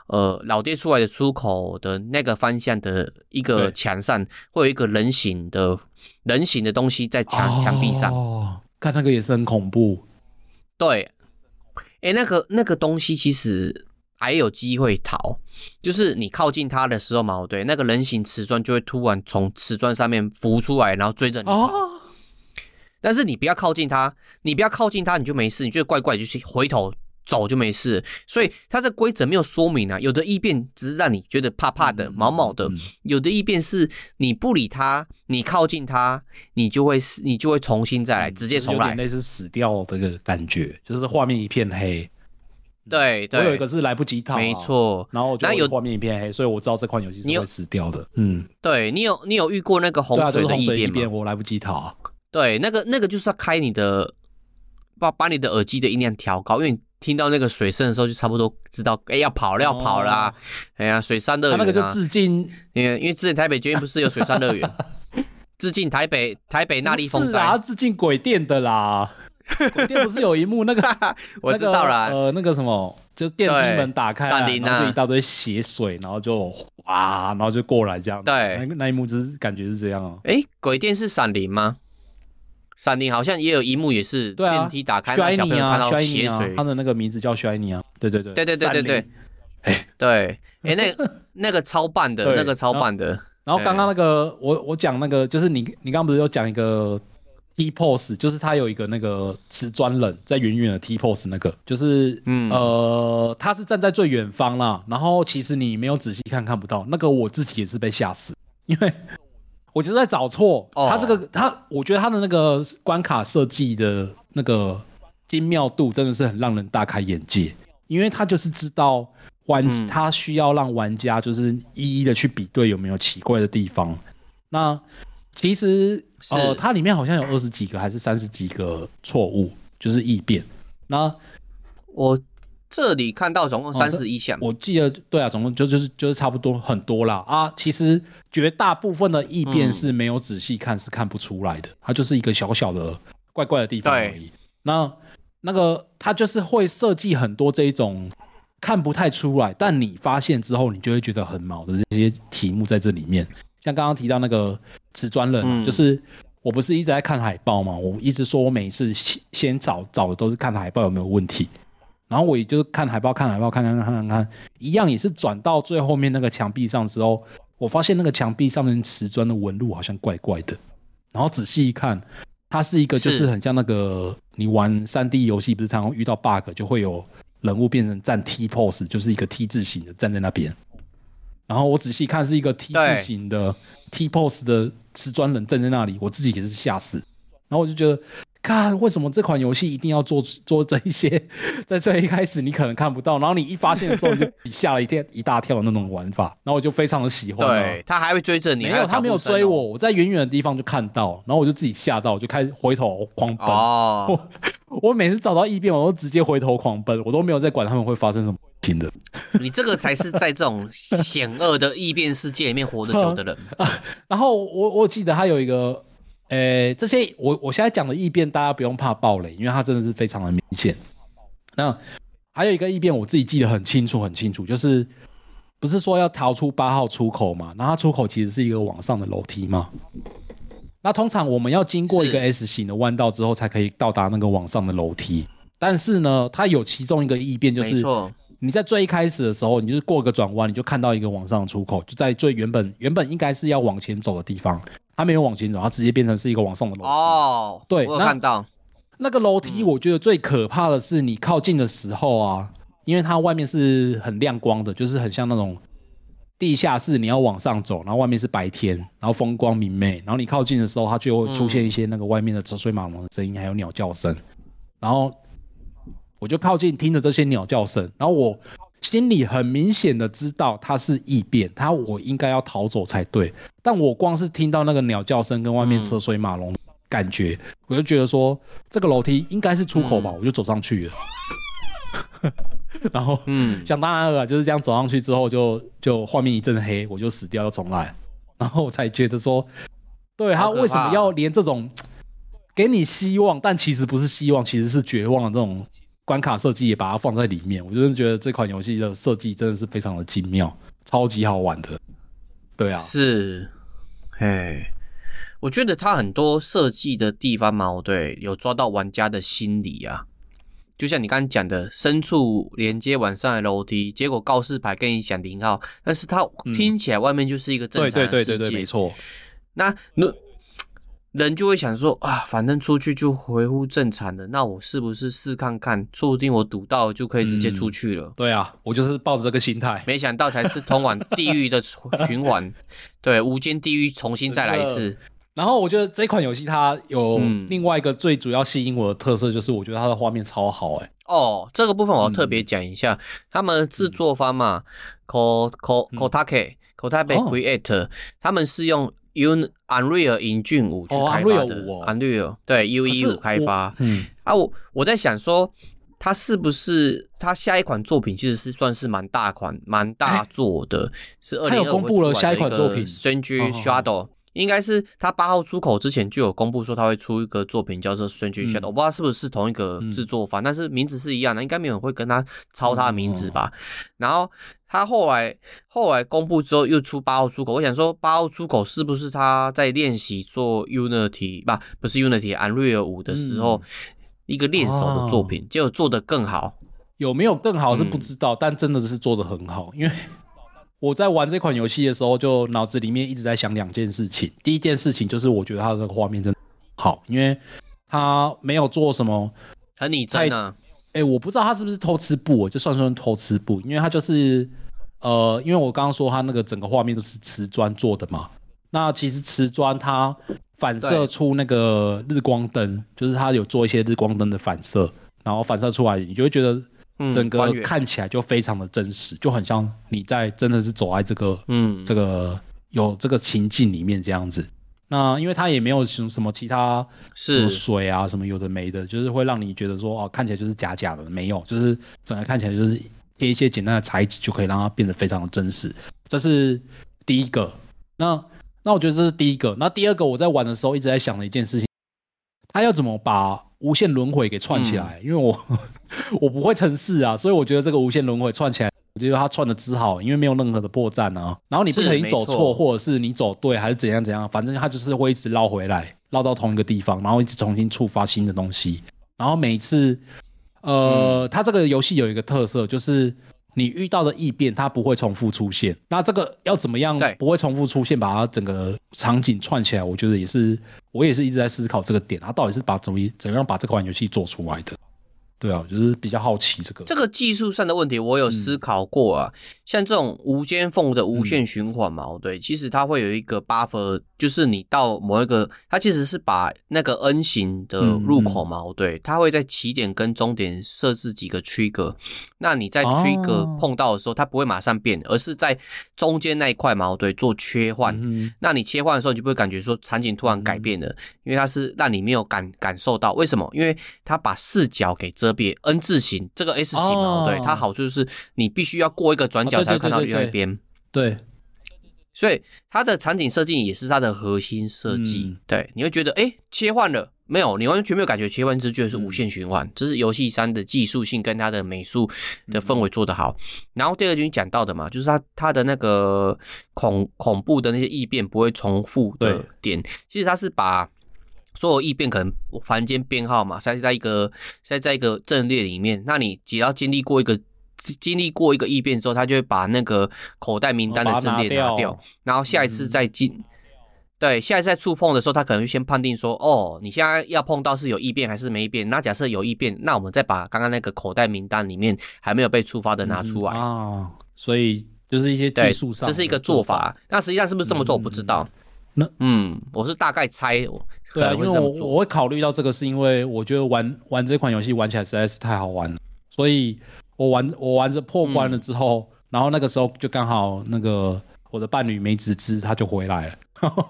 [SPEAKER 3] 呃老爹出来的出口的那个方向的一个墙上，会有一个人形的人形的东西在墙墙壁上。
[SPEAKER 2] 哦，看那个也是很恐怖。
[SPEAKER 3] 对。哎、欸，那个那个东西其实还有机会逃，就是你靠近它的时候嘛，对，那个人形瓷砖就会突然从瓷砖上面浮出来，然后追着你跑。哦。但是你不要靠近它，你不要靠近它，你就没事。你觉得怪怪，就去回头走就没事。所以它这规则没有说明啊，有的异变只是让你觉得怕怕的、毛毛的；有的异变是你不理它，你靠近它，你就会你就会重新再来，直接重来，
[SPEAKER 2] 类似死掉的这个感觉，就是画面一片黑。
[SPEAKER 3] 对，对，
[SPEAKER 2] 我有一个是来不及逃，
[SPEAKER 3] 没错。
[SPEAKER 2] 然后就有画面一片黑，所以我知道这款游戏是会死掉的。嗯，
[SPEAKER 3] 对你有你有遇过那个洪水的异变吗？
[SPEAKER 2] 我来不及逃。
[SPEAKER 3] 对，那个那个就是要开你的，把把你的耳机的音量调高，因为你听到那个水声的时候，就差不多知道，哎，要跑了，要跑啦，啊。哎呀，水上乐园，啊，
[SPEAKER 2] 那个就致敬，
[SPEAKER 3] 因为因为之前台北捷运不是有水上乐园，致敬台北台北那里风灾，
[SPEAKER 2] 啊，致敬鬼店的啦。鬼店不是有一幕那个，
[SPEAKER 3] 我知道了，
[SPEAKER 2] 呃，那个什么，就电梯门打开，闪灵啊，然后就一大堆血水，然后就哇，然后就过来这样，
[SPEAKER 3] 对，
[SPEAKER 2] 那那一幕就是感觉是这样哦。
[SPEAKER 3] 哎，鬼店是闪灵吗？闪灵好像也有一幕，也是电梯打开，小朋友看到血水，
[SPEAKER 2] 他的那个名字叫 Shiny 啊，对对对，
[SPEAKER 3] 对对对对对，哎，对，哎，那 那个超棒的，那个超棒的。
[SPEAKER 2] 然后刚刚那个我我讲那个，就是你你刚刚不是有讲一个。T pose 就是他有一个那个瓷砖人，在远远的 T pose 那个，就是嗯呃，他是站在最远方啦。然后其实你没有仔细看，看不到那个。我自己也是被吓死，因为我就在找错。他这个他，我觉得他的那个关卡设计的那个精妙度真的是很让人大开眼界，因为他就是知道玩，他需要让玩家就是一一的去比对有没有奇怪的地方。那其实。呃，它里面好像有二十几个还是三十几个错误，就是异变。那
[SPEAKER 3] 我这里看到总共三十一项，
[SPEAKER 2] 我记得对啊，总共就就是就是差不多很多啦啊。其实绝大部分的异变是没有仔细看是看不出来的，它就是一个小小的怪怪的地方而已。那那个它就是会设计很多这一种看不太出来，但你发现之后你就会觉得很毛的这些题目在这里面。像刚刚提到那个瓷砖人，嗯，就是我不是一直在看海报吗？我一直说我每次先先找找的都是看海报有没有问题，然后我也就是看海报看海报看看看看看，一样也是转到最后面那个墙壁上之后，我发现那个墙壁上面瓷砖的纹路好像怪怪的，然后仔细一看，它是一个就是很像那个你玩三 D 游戏不是常常遇到 bug 就会有人物变成站 T pose，就是一个 T 字形的站在那边。然后我仔细看，是一个 T 字形的 T pose 的瓷砖人站在那里，我自己也是吓死。然后我就觉得，看为什么这款游戏一定要做做这一些，在最一开始你可能看不到，然后你一发现的时候你就吓了一跳一大跳的那种玩法。然后我就非常的喜欢。
[SPEAKER 3] 对，他还会追着你，
[SPEAKER 2] 没有，他没有追我，我在远远的地方就看到，然后我就自己吓到，我就开始回头狂奔。哦，我每次找到异变，我都直接回头狂奔，我都没有在管他们会发生什么。的，
[SPEAKER 3] 你这个才是在这种险恶的异变世界里面活得久的人。
[SPEAKER 2] 然后我我记得他有一个，呃、欸，这些我我现在讲的异变，大家不用怕暴雷，因为它真的是非常的明显。那还有一个异变，我自己记得很清楚很清楚，就是不是说要逃出八号出口嘛？然后它出口其实是一个往上的楼梯嘛。那通常我们要经过一个 S 型的弯道之后，才可以到达那个往上的楼梯。但是呢，它有其中一个异变，就是。你在最一开始的时候，你就是过个转弯，你就看到一个往上的出口，就在最原本原本应该是要往前走的地方，它没有往前走，它直接变成是一个往上的楼梯。哦，对，我有看到那，那个楼梯，我觉得最可怕的是你靠近的时候啊，因为它外面是很亮光的，就是很像那种地下室你要往上走，然后外面是白天，然后风光明媚，然后你靠近的时候，它就会出现一些那个外面的车水马龙的声音，还有鸟叫声。然后我就靠近听着这些鸟叫声，然后我心里很明显的知道它是异变，它我应该要逃走才对。但我光是听到那个鸟叫声跟外面车水马龙的感觉，我就觉得说这个楼梯应该是出口吧，我就走上去了。然后，嗯，想当然了，就是这样走上去之后就，就就画面一阵黑，我就死掉，又重来。然后我才觉得说，对他为什么要连这种给你希望，但其实不是希望，其实是绝望的这种关卡设计，也把它放在里面。我真的觉得这款游戏的设计真的是非常的精妙，超级好玩的。对啊，
[SPEAKER 3] 是，嘿，我觉得它很多设计的地方嘛，对，有抓到玩家的心理啊。就像你刚刚讲的，深处连接晚上的楼梯，结果告示牌跟你讲零号，但是它听起来外面就是一个正常的世界。对对对对，没错。那那人就会想说啊，反正出去就回复正常了，那我是不是试看看，说不定我赌到就可以直接出去了。
[SPEAKER 2] 嗯、对啊，我就是抱着这个心态，
[SPEAKER 3] 没想到才是通往地狱的循 环，对，无间地狱重新再来一次。
[SPEAKER 2] 然后我觉得这款游戏它有另外一个最主要吸引我的特色，就是我觉得它的画面超好哎、欸。
[SPEAKER 3] 哦，这个部分我要特别讲一下，嗯、他们制作方嘛，Ko Ko Kotake Kotake Creator，他们是用 Un Unreal Engine 五去开发的。哦、Unreal 对 UE 五开发。嗯。啊，我我在想说，他是不是他下一款作品其实是算是蛮大款、蛮大作的？是二零二五公布了下一款作品 Strange Shadow。应该是他八号出口之前就有公布说他会出一个作品叫做《Strange Shadow》，我不知道是不是同一个制作方，但是名字是一样的，应该没有人会跟他抄他的名字吧。然后他后来后来公布之后又出八号出口，我想说八号出口是不是他在练习做 Unity 不不是 Unity，Unreal 五的时候一个练手的作品，结果做得更好，
[SPEAKER 2] 有没有更好是不知道，但真的是做得很好，因为。我在玩这款游戏的时候，就脑子里面一直在想两件事情。第一件事情就是，我觉得它的画面真的好，因为它没有做什么
[SPEAKER 3] 很拟真啊。
[SPEAKER 2] 哎、欸，我不知道它是不是偷吃布，这算不算偷吃布？因为它就是呃，因为我刚刚说它那个整个画面都是瓷砖做的嘛。那其实瓷砖它反射出那个日光灯，就是它有做一些日光灯的反射，然后反射出来，你就会觉得。整个看起来就非常的真实，就很像你在真的是走在这个嗯这个有这个情境里面这样子。那因为它也没有什么什么其他是水啊什么有的没的，就是会让你觉得说哦看起来就是假假的，没有，就是整个看起来就是贴一些简单的材质就可以让它变得非常的真实。这是第一个。那那我觉得这是第一个。那第二个我在玩的时候一直在想的一件事情，它要怎么把无限轮回给串起来？嗯、因为我。我不会程式啊，所以我觉得这个无限轮回串起来，我觉得他串的之好，因为没有任何的破绽啊。然后你不可以走错，或者是你走对，还是怎样怎样，反正他就是会一直绕回来，绕到同一个地方，然后一直重新触发新的东西。然后每一次，呃，嗯、它这个游戏有一个特色，就是你遇到的异变，它不会重复出现。那这个要怎么样不会重复出现，把它整个场景串起来？我觉得也是，我也是一直在思考这个点，它到底是把怎么怎样把这款游戏做出来的。对啊，就是比较好奇这个
[SPEAKER 3] 这个技术上的问题，我有思考过啊。嗯、像这种无间缝的无限循环嘛，嗯、对，其实它会有一个 buffer，就是你到某一个，它其实是把那个 N 型的入口嘛，嗯、对，它会在起点跟终点设置几个 trigger。那你在 trigger 碰到的时候，哦、它不会马上变，而是在中间那一块嘛，对，做切换。嗯、那你切换的时候，你就不会感觉说场景突然改变了，嗯、因为它是让你没有感感受到。为什么？因为它把视角给遮。蔽 N 字形，这个 S 型哦，对，它好处就是你必须要过一个转角才能看到另外一边。
[SPEAKER 2] 对，
[SPEAKER 3] 所以它的场景设计也是它的核心设计。嗯、对，你会觉得哎，切换了没有？你完全没有感觉切换，只觉得是无限循环。嗯、这是游戏三的技术性跟它的美术的氛围做得好。嗯、然后第二句你讲到的嘛，就是它它的那个恐恐怖的那些异变不会重复的点，其实它是把。所有异变可能房间编号嘛，塞在一个塞在一个阵列里面。那你只要经历过一个经历过一个异变之后，他就会把那个口袋名单的阵列拿掉，然后下一次再进，嗯、对，下一次再触碰的时候，他可能就先判定说，哦，你现在要碰到是有异变还是没变？那假设有异变，那我们再把刚刚那个口袋名单里面还没有被触发的拿出来、
[SPEAKER 2] 嗯、啊。所以就是一些技术上，
[SPEAKER 3] 这是一个做法。那实际上是不是这么做，我不知道。那嗯，我是大概猜。
[SPEAKER 2] 对啊，因为我我会考虑到这个，是因为我觉得玩玩这款游戏玩起来实在是太好玩了，所以我玩我玩着破关了之后，嗯、然后那个时候就刚好那个我的伴侣梅子汁他就回来了，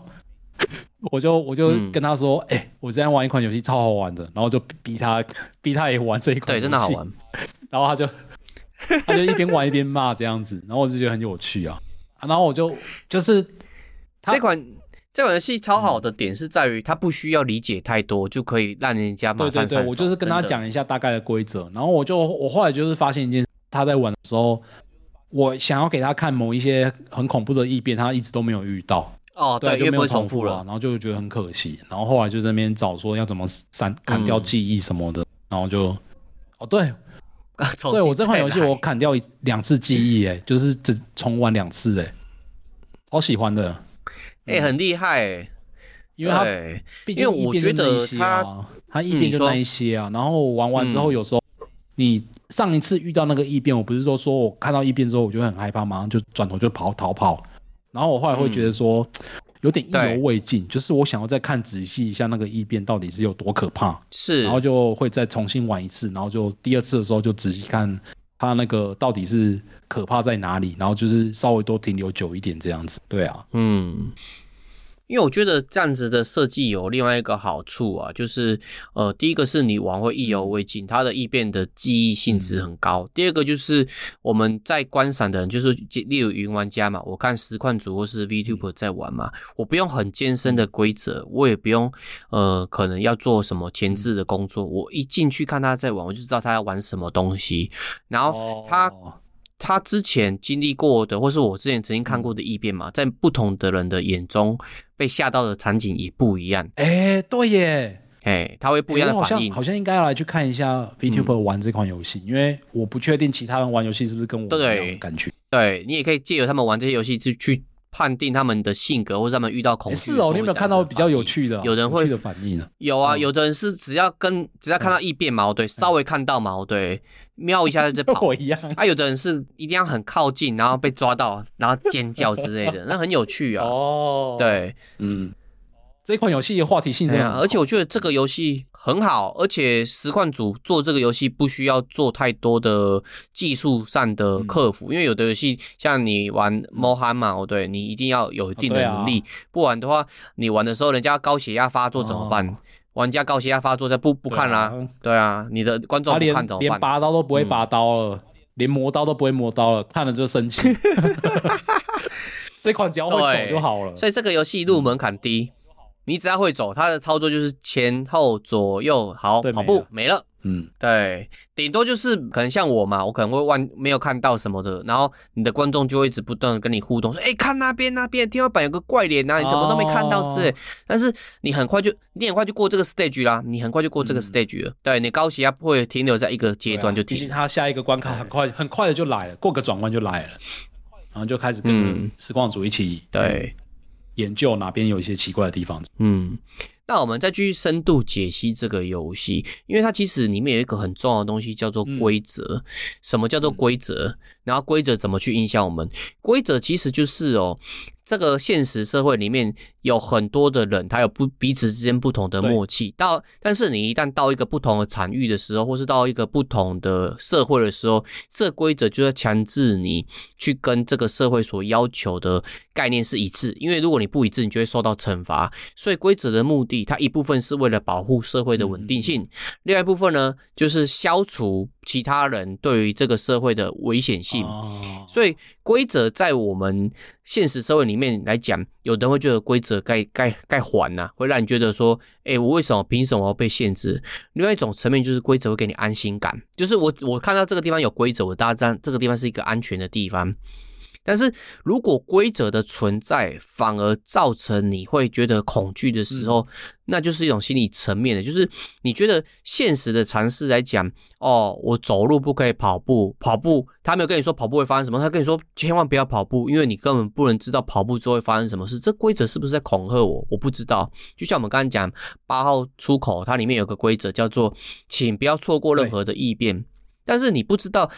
[SPEAKER 2] 我就我就跟他说，哎、嗯欸，我今天玩一款游戏超好玩的，然后就逼他逼他也玩这一款，
[SPEAKER 3] 对，真的好玩，
[SPEAKER 2] 然后他就他就一边玩一边骂这样子，然后我就觉得很有趣啊，啊然后我就就是
[SPEAKER 3] 这款。这款游戏超好的点是在于，它不需要理解太多，就可以让人家马上上手。
[SPEAKER 2] 对对对，我就是跟他讲一下大概的规则，然后我就我后来就是发现一件事，他在玩的时候，我想要给他看某一些很恐怖的异变，他一直都没有遇到。
[SPEAKER 3] 哦，对，就没有重复了，
[SPEAKER 2] 然后就觉得很可惜。然后后来就在那边找说要怎么删砍掉记忆什么的，嗯、然后就哦对，对我这款游戏我砍掉两次记忆，哎，就是只重玩两次，哎，好喜欢的。
[SPEAKER 3] 哎、欸，很厉害、欸，
[SPEAKER 2] 因为他毕竟我觉得他他异变就那一些啊，然后玩完之后，有时候你上一次遇到那个异变，我不是说说我看到异变之后我就会很害怕，马上就转头就跑逃跑，然后我后来会觉得说有点意犹未尽，就是我想要再看仔细一下那个异变到底是有多可怕，
[SPEAKER 3] 是，
[SPEAKER 2] 然后就会再重新玩一次，然后就第二次的时候就仔细看他那个到底是。可怕在哪里？然后就是稍微多停留久一点这样子。对啊，
[SPEAKER 3] 嗯，因为我觉得这样子的设计有另外一个好处啊，就是呃，第一个是你玩会意犹未尽，它的异变的记忆性质很高。嗯、第二个就是我们在观赏的人，就是例如云玩家嘛，我看实况主或是 VTuber 在玩嘛，嗯、我不用很艰深的规则，我也不用呃，可能要做什么前置的工作，嗯、我一进去看他在玩，我就知道他要玩什么东西，然后他。哦他之前经历过的，或是我之前曾经看过的异变嘛，在不同的人的眼中被吓到的场景也不一样。
[SPEAKER 2] 哎，对耶，
[SPEAKER 3] 哎，他会不一样的反应。
[SPEAKER 2] 好像应该要来去看一下 VTuber 玩这款游戏，因为我不确定其他人玩游戏是不是跟我一样的感觉。
[SPEAKER 3] 对，你也可以借由他们玩这些游戏去去判定他们的性格，或者他们遇到恐惧。
[SPEAKER 2] 是哦，你有没有看到比较有趣的？
[SPEAKER 3] 有人会
[SPEAKER 2] 的反应呢？
[SPEAKER 3] 有啊，有的人是只要跟只要看到异变嘛，对，稍微看到嘛，对。瞄一下就 跑，
[SPEAKER 2] 一样。
[SPEAKER 3] 啊，有的人是一定要很靠近，然后被抓到，然后尖叫之类的，那很有趣啊。哦，对，嗯，
[SPEAKER 2] 这款游戏的话题性这样，
[SPEAKER 3] 而且我觉得这个游戏很好，而且实况组做这个游戏不需要做太多的技术上的克服，因为有的游戏像你玩 Monhan 嘛，哦，对，你一定要有一定的能力，不然的话，你玩的时候人家高血压发作怎么办？玩家高血压发作，再不不看啦、啊。对啊，对啊，你的观众不看怎么办？
[SPEAKER 2] 连拔刀都不会拔刀了，嗯、连磨刀都不会磨刀了，看了就生气。这款只要会走就好了。
[SPEAKER 3] 所以这个游戏入门槛低，你只要会走，它的操作就是前后左右，好，跑步没了。嗯，对，顶多就是可能像我嘛，我可能会忘没有看到什么的，然后你的观众就会一直不断的跟你互动，说，哎，看那边那边天花板有个怪脸啊，你怎么都没看到是？哦、但是你很快就你很快就过这个 stage 啦，你很快就过这个 stage 了，嗯、对，你高血压不会停留在一个阶段就停，
[SPEAKER 2] 毕竟他下一个关卡很快很快的就来了，过个转弯就来了，然后就开始跟时光组一起对研究哪边有一些奇怪的地方，
[SPEAKER 3] 嗯。那我们再继续深度解析这个游戏，因为它其实里面有一个很重要的东西叫做规则。什么叫做规则？然后规则怎么去影响我们？规则其实就是哦。这个现实社会里面有很多的人，他有不彼此之间不同的默契。到但是你一旦到一个不同的场域的时候，或是到一个不同的社会的时候，这规则就要强制你去跟这个社会所要求的概念是一致。因为如果你不一致，你就会受到惩罚。所以规则的目的，它一部分是为了保护社会的稳定性，另外一部分呢，就是消除其他人对于这个社会的危险性。所以规则在我们现实社会里面来讲，有的人会觉得规则该该该还呐，会让你觉得说，哎，我为什么凭什么要被限制？另外一种层面就是规则会给你安心感，就是我我看到这个地方有规则，我大家知道这个地方是一个安全的地方。但是如果规则的存在反而造成你会觉得恐惧的时候，嗯、那就是一种心理层面的，就是你觉得现实的尝试来讲，哦，我走路不可以跑步，跑步他没有跟你说跑步会发生什么，他跟你说千万不要跑步，因为你根本不能知道跑步之后会发生什么事。这规则是不是在恐吓我？我不知道。就像我们刚刚讲八号出口，它里面有个规则叫做，请不要错过任何的异变。但是你不知道，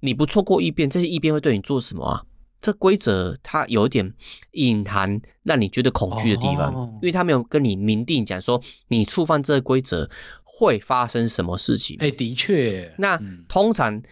[SPEAKER 3] 你不错过异变，这些异变会对你做什么啊？这规则它有点隐含让你觉得恐惧的地方，
[SPEAKER 2] 哦、
[SPEAKER 3] 因为它没有跟你明定讲说你触犯这个规则会发生什么事情。
[SPEAKER 2] 哎，的确，
[SPEAKER 3] 那、嗯、通常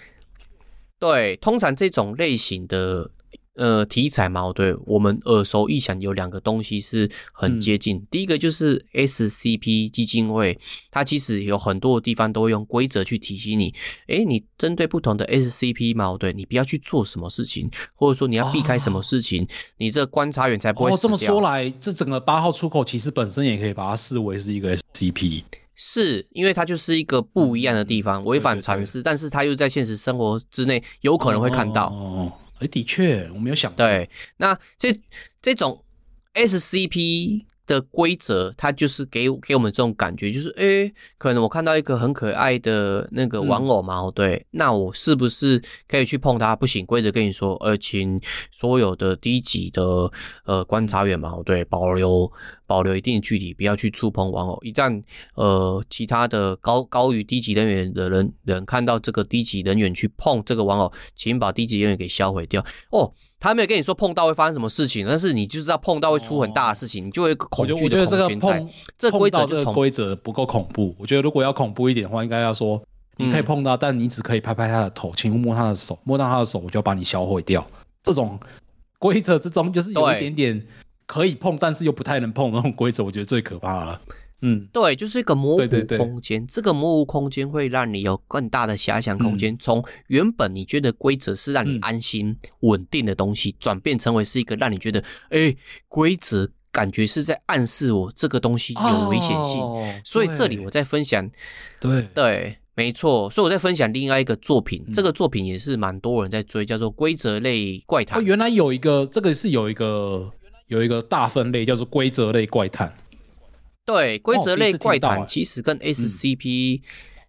[SPEAKER 3] 对，通常这种类型的。呃，题材嘛，对，我们耳熟能详有两个东西是很接近。嗯、第一个就是 SCP 基金会，它其实有很多的地方都会用规则去提醒你，诶，你针对不同的 SCP 嘛，对，你不要去做什么事情，或者说你要避开什么事情，哦、你这观察员才不会死掉。
[SPEAKER 2] 哦，这么说来，这整个八号出口其实本身也可以把它视为是一个 SCP，
[SPEAKER 3] 是因为它就是一个不一样的地方，违反常识，但是它又在现实生活之内有可能会看到。
[SPEAKER 2] 哦的确，我没有想到。
[SPEAKER 3] 对，那这这种 SCP 的规则，它就是给给我们这种感觉，就是哎，可能我看到一个很可爱的那个玩偶嘛，嗯、对，那我是不是可以去碰它？不行，规则跟你说，呃，请所有的低级的呃观察员嘛，对，保留保留一定的距离，不要去触碰玩偶。一旦呃其他的高高于低级人员的人人看到这个低级人员去碰这个玩偶，请把低级人员给销毁掉。哦。他没有跟你说碰到会发生什么事情，但是你就知道碰到会出很大的事情，哦、你就会恐惧的空间在。我觉得这个碰这规则就从
[SPEAKER 2] 规则不够恐怖。我觉得如果要恐怖一点的话，应该要说你可以碰到，嗯、但你只可以拍拍他的头，请勿摸他的手，摸到他的手我就要把你销毁掉。这种规则之中就是有一点点可以碰，但是又不太能碰的那种规则，我觉得最可怕了。嗯，
[SPEAKER 3] 对，就是一个模糊空间。
[SPEAKER 2] 对对对，
[SPEAKER 3] 这个模糊空间会让你有更大的遐想空间。从、嗯、原本你觉得规则是让你安心、稳定的东西，转、嗯、变成为是一个让你觉得，哎，规则感觉是在暗示我这个东西有危险性。哦、所以这里我在分享，
[SPEAKER 2] 对
[SPEAKER 3] 对，没错。所以我在分享另外一个作品，嗯、这个作品也是蛮多人在追，叫做《规则类怪谈》。
[SPEAKER 2] 哦，原来有一个，这个是有一个有一个大分类，叫做规则类怪谈。
[SPEAKER 3] 对，规则类怪谈其实跟 SCP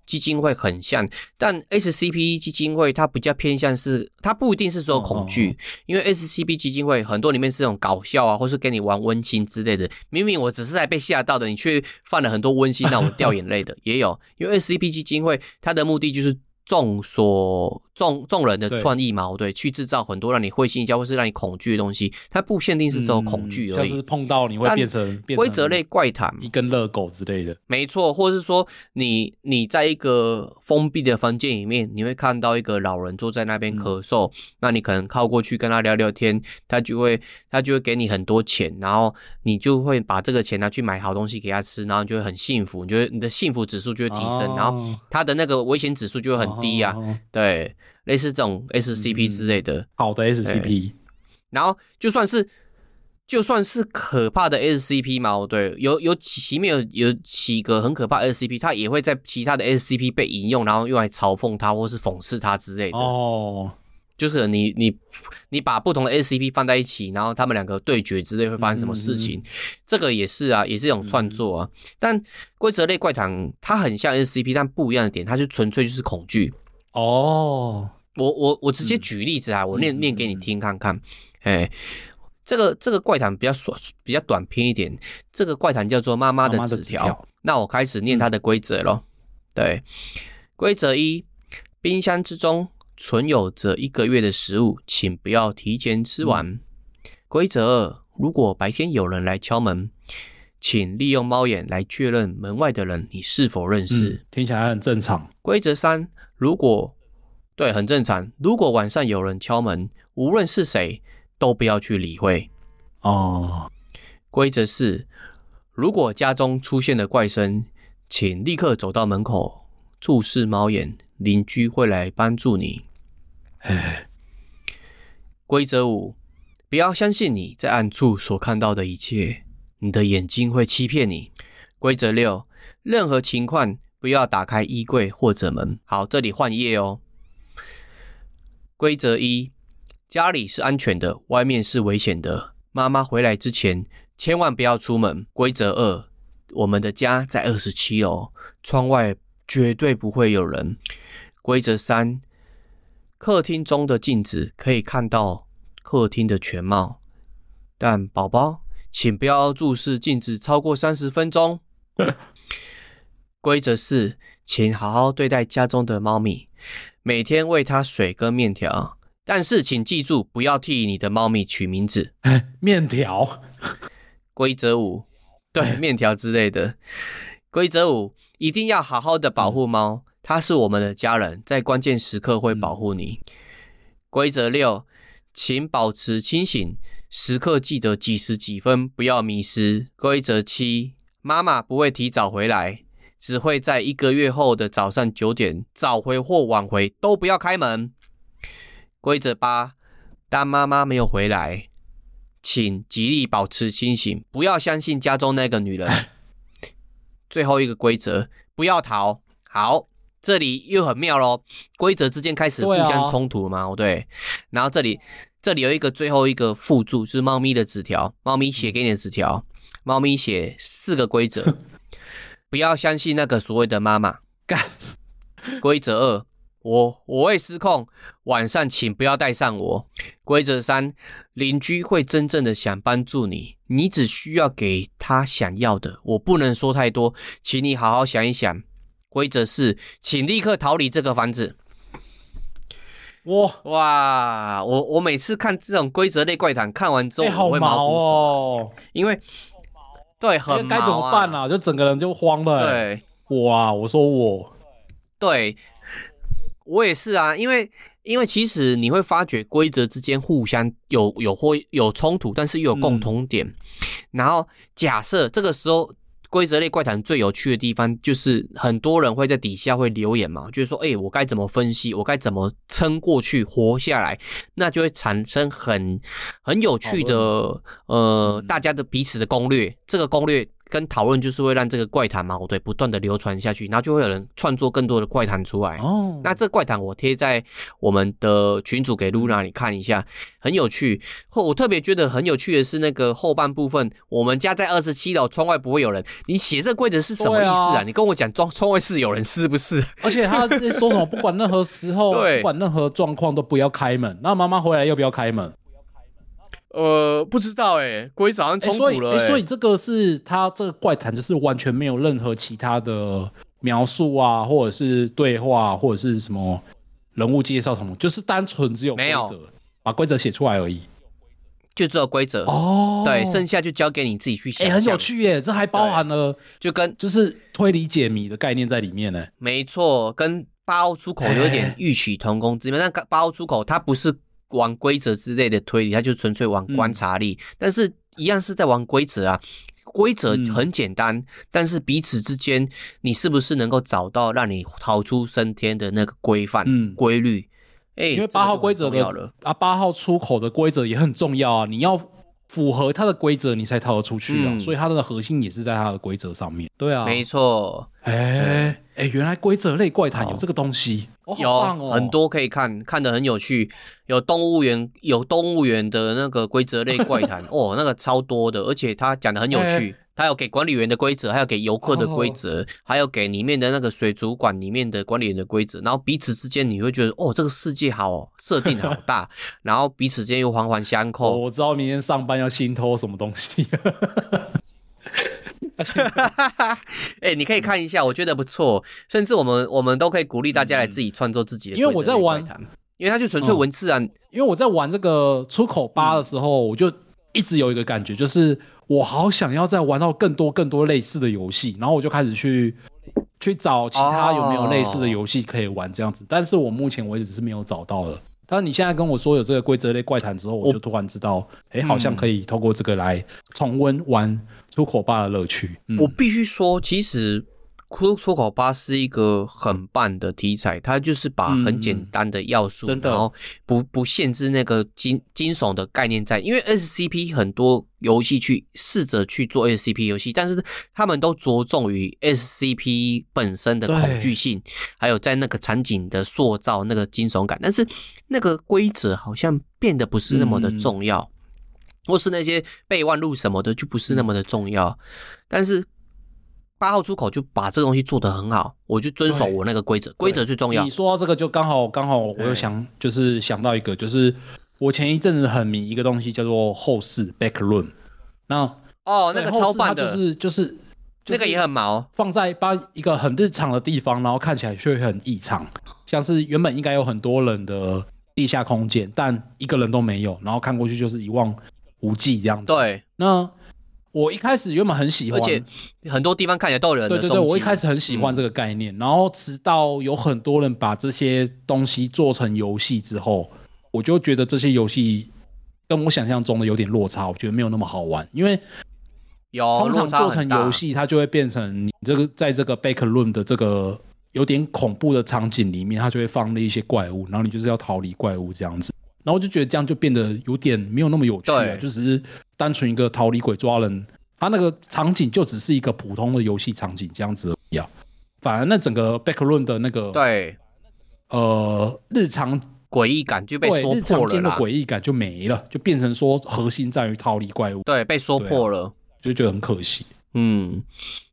[SPEAKER 3] 基金会很像，嗯、但 SCP 基金会它比较偏向是，它不一定是说恐惧，哦哦哦，因为 SCP 基金会很多里面是那种搞笑啊，或是跟你玩温馨之类的。明明我只是在被吓到的，你却犯了很多温馨让我掉眼泪的，也有。因为 SCP 基金会它的目的就是。众所众众人的创意嘛，对，去制造很多让你会心一笑或是让你恐惧的东西，它不限定是只有恐惧而已。
[SPEAKER 2] 就、嗯、是碰到你会变成
[SPEAKER 3] 规则类怪谈，
[SPEAKER 2] 一根热狗之类的。
[SPEAKER 3] 没错，或者是说你你在一个封闭的房间里面，你会看到一个老人坐在那边咳嗽，嗯、那你可能靠过去跟他聊聊天，他就会他就会给你很多钱，然后你就会把这个钱拿去买好东西给他吃，然后你就会很幸福，你觉得你的幸福指数就会提升，哦、然后他的那个危险指数就会很。低呀、啊，哦、对，类似这种 SCP 之类的，
[SPEAKER 2] 嗯、好的 SCP，
[SPEAKER 3] 然后就算是就算是可怕的 SCP 嘛，对，有有前面有有几个很可怕的 SCP，它也会在其他的 SCP 被引用，然后用来嘲讽它或是讽刺它之类的。哦，就是你你你把不同的 SCP 放在一起，然后他们两个对决之类会发生什么事情？嗯、这个也是啊，也是一种创作啊。嗯、但规则类怪谈它很像 SCP，但不一样的点，它就纯粹就是恐惧。
[SPEAKER 2] 哦，
[SPEAKER 3] 我我我直接举例子啊，嗯、我念念给你听看看。哎、嗯，这个这个怪谈比较短，比较短篇一点。这个怪谈叫做《妈妈的纸条》。那我开始念它的规则咯。嗯、对，规则一：冰箱之中存有着一个月的食物，请不要提前吃完。嗯、规则二：如果白天有人来敲门，请利用猫眼来确认门外的人你是否认识。
[SPEAKER 2] 嗯、听起来很正常。
[SPEAKER 3] 规则三。如果对，很正常。如果晚上有人敲门，无论是谁，都不要去理会。
[SPEAKER 2] 哦。
[SPEAKER 3] 规则是：如果家中出现了怪声，请立刻走到门口，注视猫眼，邻居会来帮助你。
[SPEAKER 2] 哎。
[SPEAKER 3] 规则五：不要相信你在暗处所看到的一切，你的眼睛会欺骗你。规则六：任何情况。不要打开衣柜或者门。好，这里换页哦。规则一：家里是安全的，外面是危险的。妈妈回来之前，千万不要出门。规则二：我们的家在二十七楼，窗外绝对不会有人。规则三：客厅中的镜子可以看到客厅的全貌，但宝宝，请不要注视镜子超过三十分钟。规则四，请好好对待家中的猫咪，每天喂它水跟面条，但是请记住，不要替你的猫咪取名字。
[SPEAKER 2] 面条，
[SPEAKER 3] 规则五，对，面条之类的。规则五，一定要好好的保护猫，它是我们的家人，在关键时刻会保护你。规则六，请保持清醒，时刻记得几时几分，不要迷失。规则七，妈妈不会提早回来。只会在一个月后的早上九点早回或晚回都不要开门。规则八：当妈妈没有回来，请极力保持清醒，不要相信家中那个女人。最后一个规则：不要逃。好，这里又很妙喽。规则之间开始互相冲突嘛？对，对。然后这里这里有一个最后一个附注，是猫咪的纸条。猫咪写给你的纸条。猫咪写四个规则。不要相信那个所谓的妈妈。干。规则二，我我会失控，晚上请不要带上我。规则三，邻居会真正的想帮助你，你只需要给他想要的。我不能说太多，请你好好想一想。规则四，请立刻逃离这个房子。哇哇，我我每次看这种规则类怪谈，看完之后我会毛骨悚然，因为。对，很
[SPEAKER 2] 该怎么办啊？就整个人就慌了。
[SPEAKER 3] 对，
[SPEAKER 2] 哇！我说我，
[SPEAKER 3] 对，我也是啊。因为，因为其实你会发觉规则之间互相有有或有冲突，但是又有共同点。嗯、然后假设这个时候。规则类怪谈最有趣的地方，就是很多人会在底下会留言嘛，就是说，哎、欸，我该怎么分析，我该怎么撑过去，活下来，那就会产生很很有趣的，呃，大家的彼此的攻略，这个攻略。跟讨论就是会让这个怪谈嘛，对，不断的流传下去，然后就会有人创作更多的怪谈出来。哦，那这怪谈我贴在我们的群组给露娜你看一下，很有趣。后我特别觉得很有趣的是那个后半部分，我们家在二十七楼，窗外不会有人。你写这规则是什么意思啊？啊你跟我讲，窗窗外是有人是不是？
[SPEAKER 2] 而且他在说什么？不管任何时候，不管任何状况都不要开门。那妈妈回来要不要开门？
[SPEAKER 3] 呃，不知道哎，规则好像冲突了、欸
[SPEAKER 2] 欸。所以这个是他这个怪谈，就是完全没有任何其他的描述啊，或者是对话，或者是什么人物介绍什么，就是单纯只有规则，把规则写出来而已，
[SPEAKER 3] 就只有规则哦。对，剩下就交给你自己去想。哎、
[SPEAKER 2] 欸，很有趣耶，这还包含了就跟就是推理解谜的概念在里面呢。
[SPEAKER 3] 没错，跟八号出口有点异曲同工之妙。但八号出口它不是。玩规则之类的推理，他就纯粹玩观察力，嗯、但是一样是在玩规则啊。规则很简单，嗯、但是彼此之间，你是不是能够找到让你逃出升天的那个规范、规、嗯、律？哎、欸，
[SPEAKER 2] 因为八号规则的啊，八号出口的规则也很重要啊，你要。符合它的规则，你才逃得出去啊！嗯、所以它的核心也是在它的规则上面。对啊，
[SPEAKER 3] 没错。
[SPEAKER 2] 哎哎、欸欸，原来规则类怪谈有这个东西，哦
[SPEAKER 3] 有很多可以看，看的很有趣。有动物园，有动物园的那个规则类怪谈，哦，那个超多的，而且他讲的很有趣。欸他有给管理员的规则，还有给游客的规则，oh. 还有给里面的那个水族馆里面的管理员的规则，然后彼此之间你会觉得哦，这个世界好设定好大，然后彼此之间又环环相扣。
[SPEAKER 2] Oh, 我知道明天上班要新偷什么东西。
[SPEAKER 3] 哎、欸，你可以看一下，我觉得不错，甚至我们我们都可以鼓励大家来自己创作自己的。
[SPEAKER 2] 因为我在玩，
[SPEAKER 3] 因为它就纯粹文字啊、嗯。
[SPEAKER 2] 因为我在玩这个出口八的时候，嗯、我就一直有一个感觉，就是。我好想要再玩到更多更多类似的游戏，然后我就开始去去找其他有没有类似的游戏可以玩这样子，但是我目前为止是没有找到的。但是你现在跟我说有这个规则类怪谈之后，我就突然知道，哎，好像可以透过这个来重温玩出口霸的乐趣。嗯、
[SPEAKER 3] 我必须说，其实。出出口吧是一个很棒的题材，它就是把很简单的要素，嗯、然后不不限制那个惊惊悚的概念在，因为 SCP 很多游戏去试着去做 SCP 游戏，但是他们都着重于 SCP 本身的恐惧性，还有在那个场景的塑造那个惊悚感，但是那个规则好像变得不是那么的重要，嗯、或是那些备忘录什么的就不是那么的重要，但是。八号出口就把这个东西做得很好，我就遵守我那个规则，规则最重要。
[SPEAKER 2] 你说到这个就刚好刚好，我又想就是想到一个，就是我前一阵子很迷一个东西叫做后室 （backroom）。那
[SPEAKER 3] 哦，那个超棒的，
[SPEAKER 2] 就是就是
[SPEAKER 3] 那个也很毛，
[SPEAKER 2] 放在把一个很日常的地方，然后看起来却很异常，像是原本应该有很多人的地下空间，但一个人都没有，然后看过去就是一望无际这样子。
[SPEAKER 3] 对，
[SPEAKER 2] 那我一开始原本很喜欢，
[SPEAKER 3] 而且很多地方看起来都有人。
[SPEAKER 2] 对对对，我一开始很喜欢这个概念，嗯、然后直到有很多人把这些东西做成游戏之后，我就觉得这些游戏跟我想象中的有点落差，我觉得没有那么好玩，因为。
[SPEAKER 3] 有
[SPEAKER 2] 通常做成游戏，它就会变成你这个在这个 Backroom 的这个有点恐怖的场景里面，它就会放了一些怪物，然后你就是要逃离怪物这样子。然后我就觉得这样就变得有点没有那么有趣了，就只是单纯一个逃离鬼抓人，它那个场景就只是一个普通的游戏场景这样子而已啊。反而那整个 Backroom 的那个
[SPEAKER 3] 对
[SPEAKER 2] 呃日常
[SPEAKER 3] 诡异感就被说破了，
[SPEAKER 2] 的诡异感就没了，就变成说核心在于逃离怪物，
[SPEAKER 3] 对，被说破了。
[SPEAKER 2] 就觉得很可惜。
[SPEAKER 3] 嗯，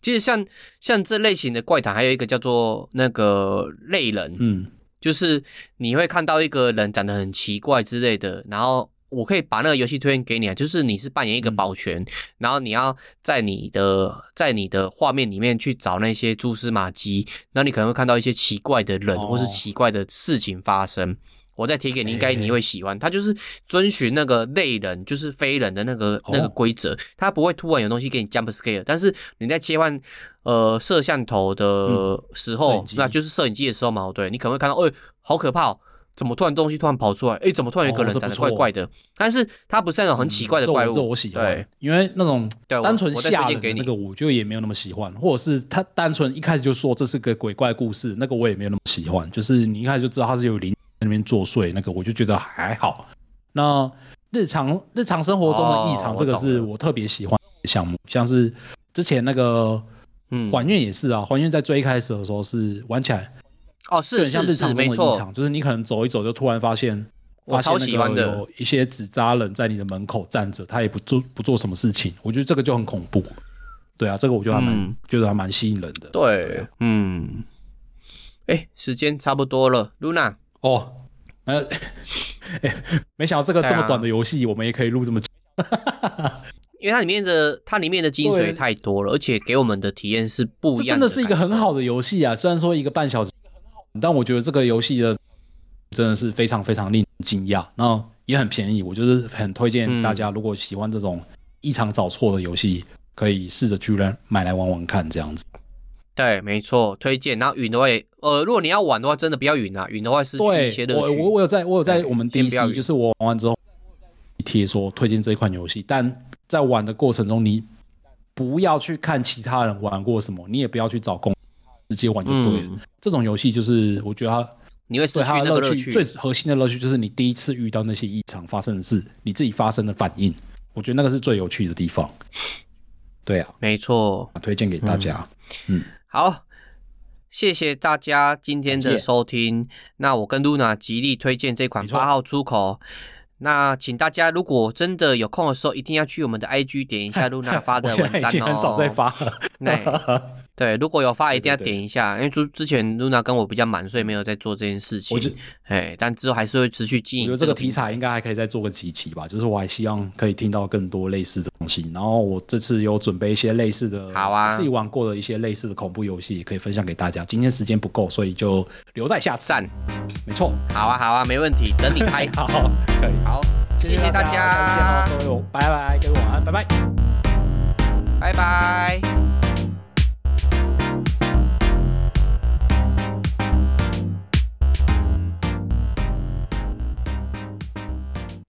[SPEAKER 3] 其实像像这类型的怪谈，还有一个叫做那个类人，嗯，就是你会看到一个人长得很奇怪之类的，然后我可以把那个游戏推荐给你啊，就是你是扮演一个保全，嗯、然后你要在你的在你的画面里面去找那些蛛丝马迹，那你可能会看到一些奇怪的人或是奇怪的事情发生。哦我再贴给你，应该你会喜欢。他就是遵循那个类人，就是非人的那个那个规则，他不会突然有东西给你 jump scare。但是你在切换呃摄像头的时候，那就是摄影机的时候嘛，对，你可能会看到，哎，好可怕，怎么突然东西突然跑出来？哎，怎么突然有个人长得怪怪的？但是他不是那种很奇怪的怪物，
[SPEAKER 2] 这我喜欢。对，因为那种单纯吓人的那个，我就也没有那么喜欢。或者是他单纯一开始就说这是个鬼怪故事，那个我也没有那么喜欢。就是你一开始就知道他是有灵。在那边作祟，那个我就觉得还好。那日常日常生活中的异常，这个是我特别喜欢的项目。像是之前那个，嗯，还愿也是啊。还愿在最一开始的时候是玩起来，
[SPEAKER 3] 哦，是
[SPEAKER 2] 像日常中的异常，就是你可能走一走，就突然发现，
[SPEAKER 3] 我超喜欢的，
[SPEAKER 2] 有一些纸扎人在你的门口站着，他也不做不做什么事情。我觉得这个就很恐怖。对啊，这个我觉得还蛮觉得还蛮吸引人的。
[SPEAKER 3] 对，嗯，哎，时间差不多了，Luna。
[SPEAKER 2] 哦，呃，哎，没想到这个这么短的游戏，我们也可以录这么久，
[SPEAKER 3] 因为它里面的它里面的精髓太多了，而且给我们的体验是不一样的。
[SPEAKER 2] 真的是一个很好的游戏啊！虽然说一个半小时，但我觉得这个游戏的真的是非常非常令人惊讶，然后也很便宜。我就是很推荐大家，如果喜欢这种异常找错的游戏，可以试着去来买来玩玩看，这样子。
[SPEAKER 3] 对，没错，推荐。然后云的话也，呃，如果你要玩的话，真的不要云啊，云的话失去一些乐趣。
[SPEAKER 2] 我我我有在，我有在我们 DC，就是我玩完之后贴说推荐这一款游戏，但在玩的过程中，你不要去看其他人玩过什么，你也不要去找攻，直接玩就对了。嗯、这种游戏就是我觉得它
[SPEAKER 3] 你会失去那个乐趣，
[SPEAKER 2] 最核心的乐趣就是你第一次遇到那些异常发生的事，你自己发生的反应，我觉得那个是最有趣的地方。对啊，
[SPEAKER 3] 没错，
[SPEAKER 2] 推荐给大家，嗯。嗯
[SPEAKER 3] 好，谢谢大家今天的收听。那我跟 Luna 极力推荐这款八号出口。那请大家如果真的有空的时候，一定要去我们的 IG 点一下 Luna 发的文章哦。
[SPEAKER 2] 我很少在发了。
[SPEAKER 3] 对，如果有发一定要点一下，因为之之前 Luna 跟我比较忙，所以没有在做这件事情。哎，但之后还是会持续经营。我觉得
[SPEAKER 2] 这个题材应该还可以再做个几期吧，就是我还希望可以听到更多类似的东西。然后我这次有准备一些类似的，
[SPEAKER 3] 好啊，
[SPEAKER 2] 自己玩过的一些类似的恐怖游戏，也可以分享给大家。今天时间不够，所以就留在下次。没错，
[SPEAKER 3] 好啊，好啊，没问题，等你开。
[SPEAKER 2] 好，可以。
[SPEAKER 3] 好，谢谢大家，
[SPEAKER 2] 各位，拜拜，各位晚安，拜拜，
[SPEAKER 3] 拜拜。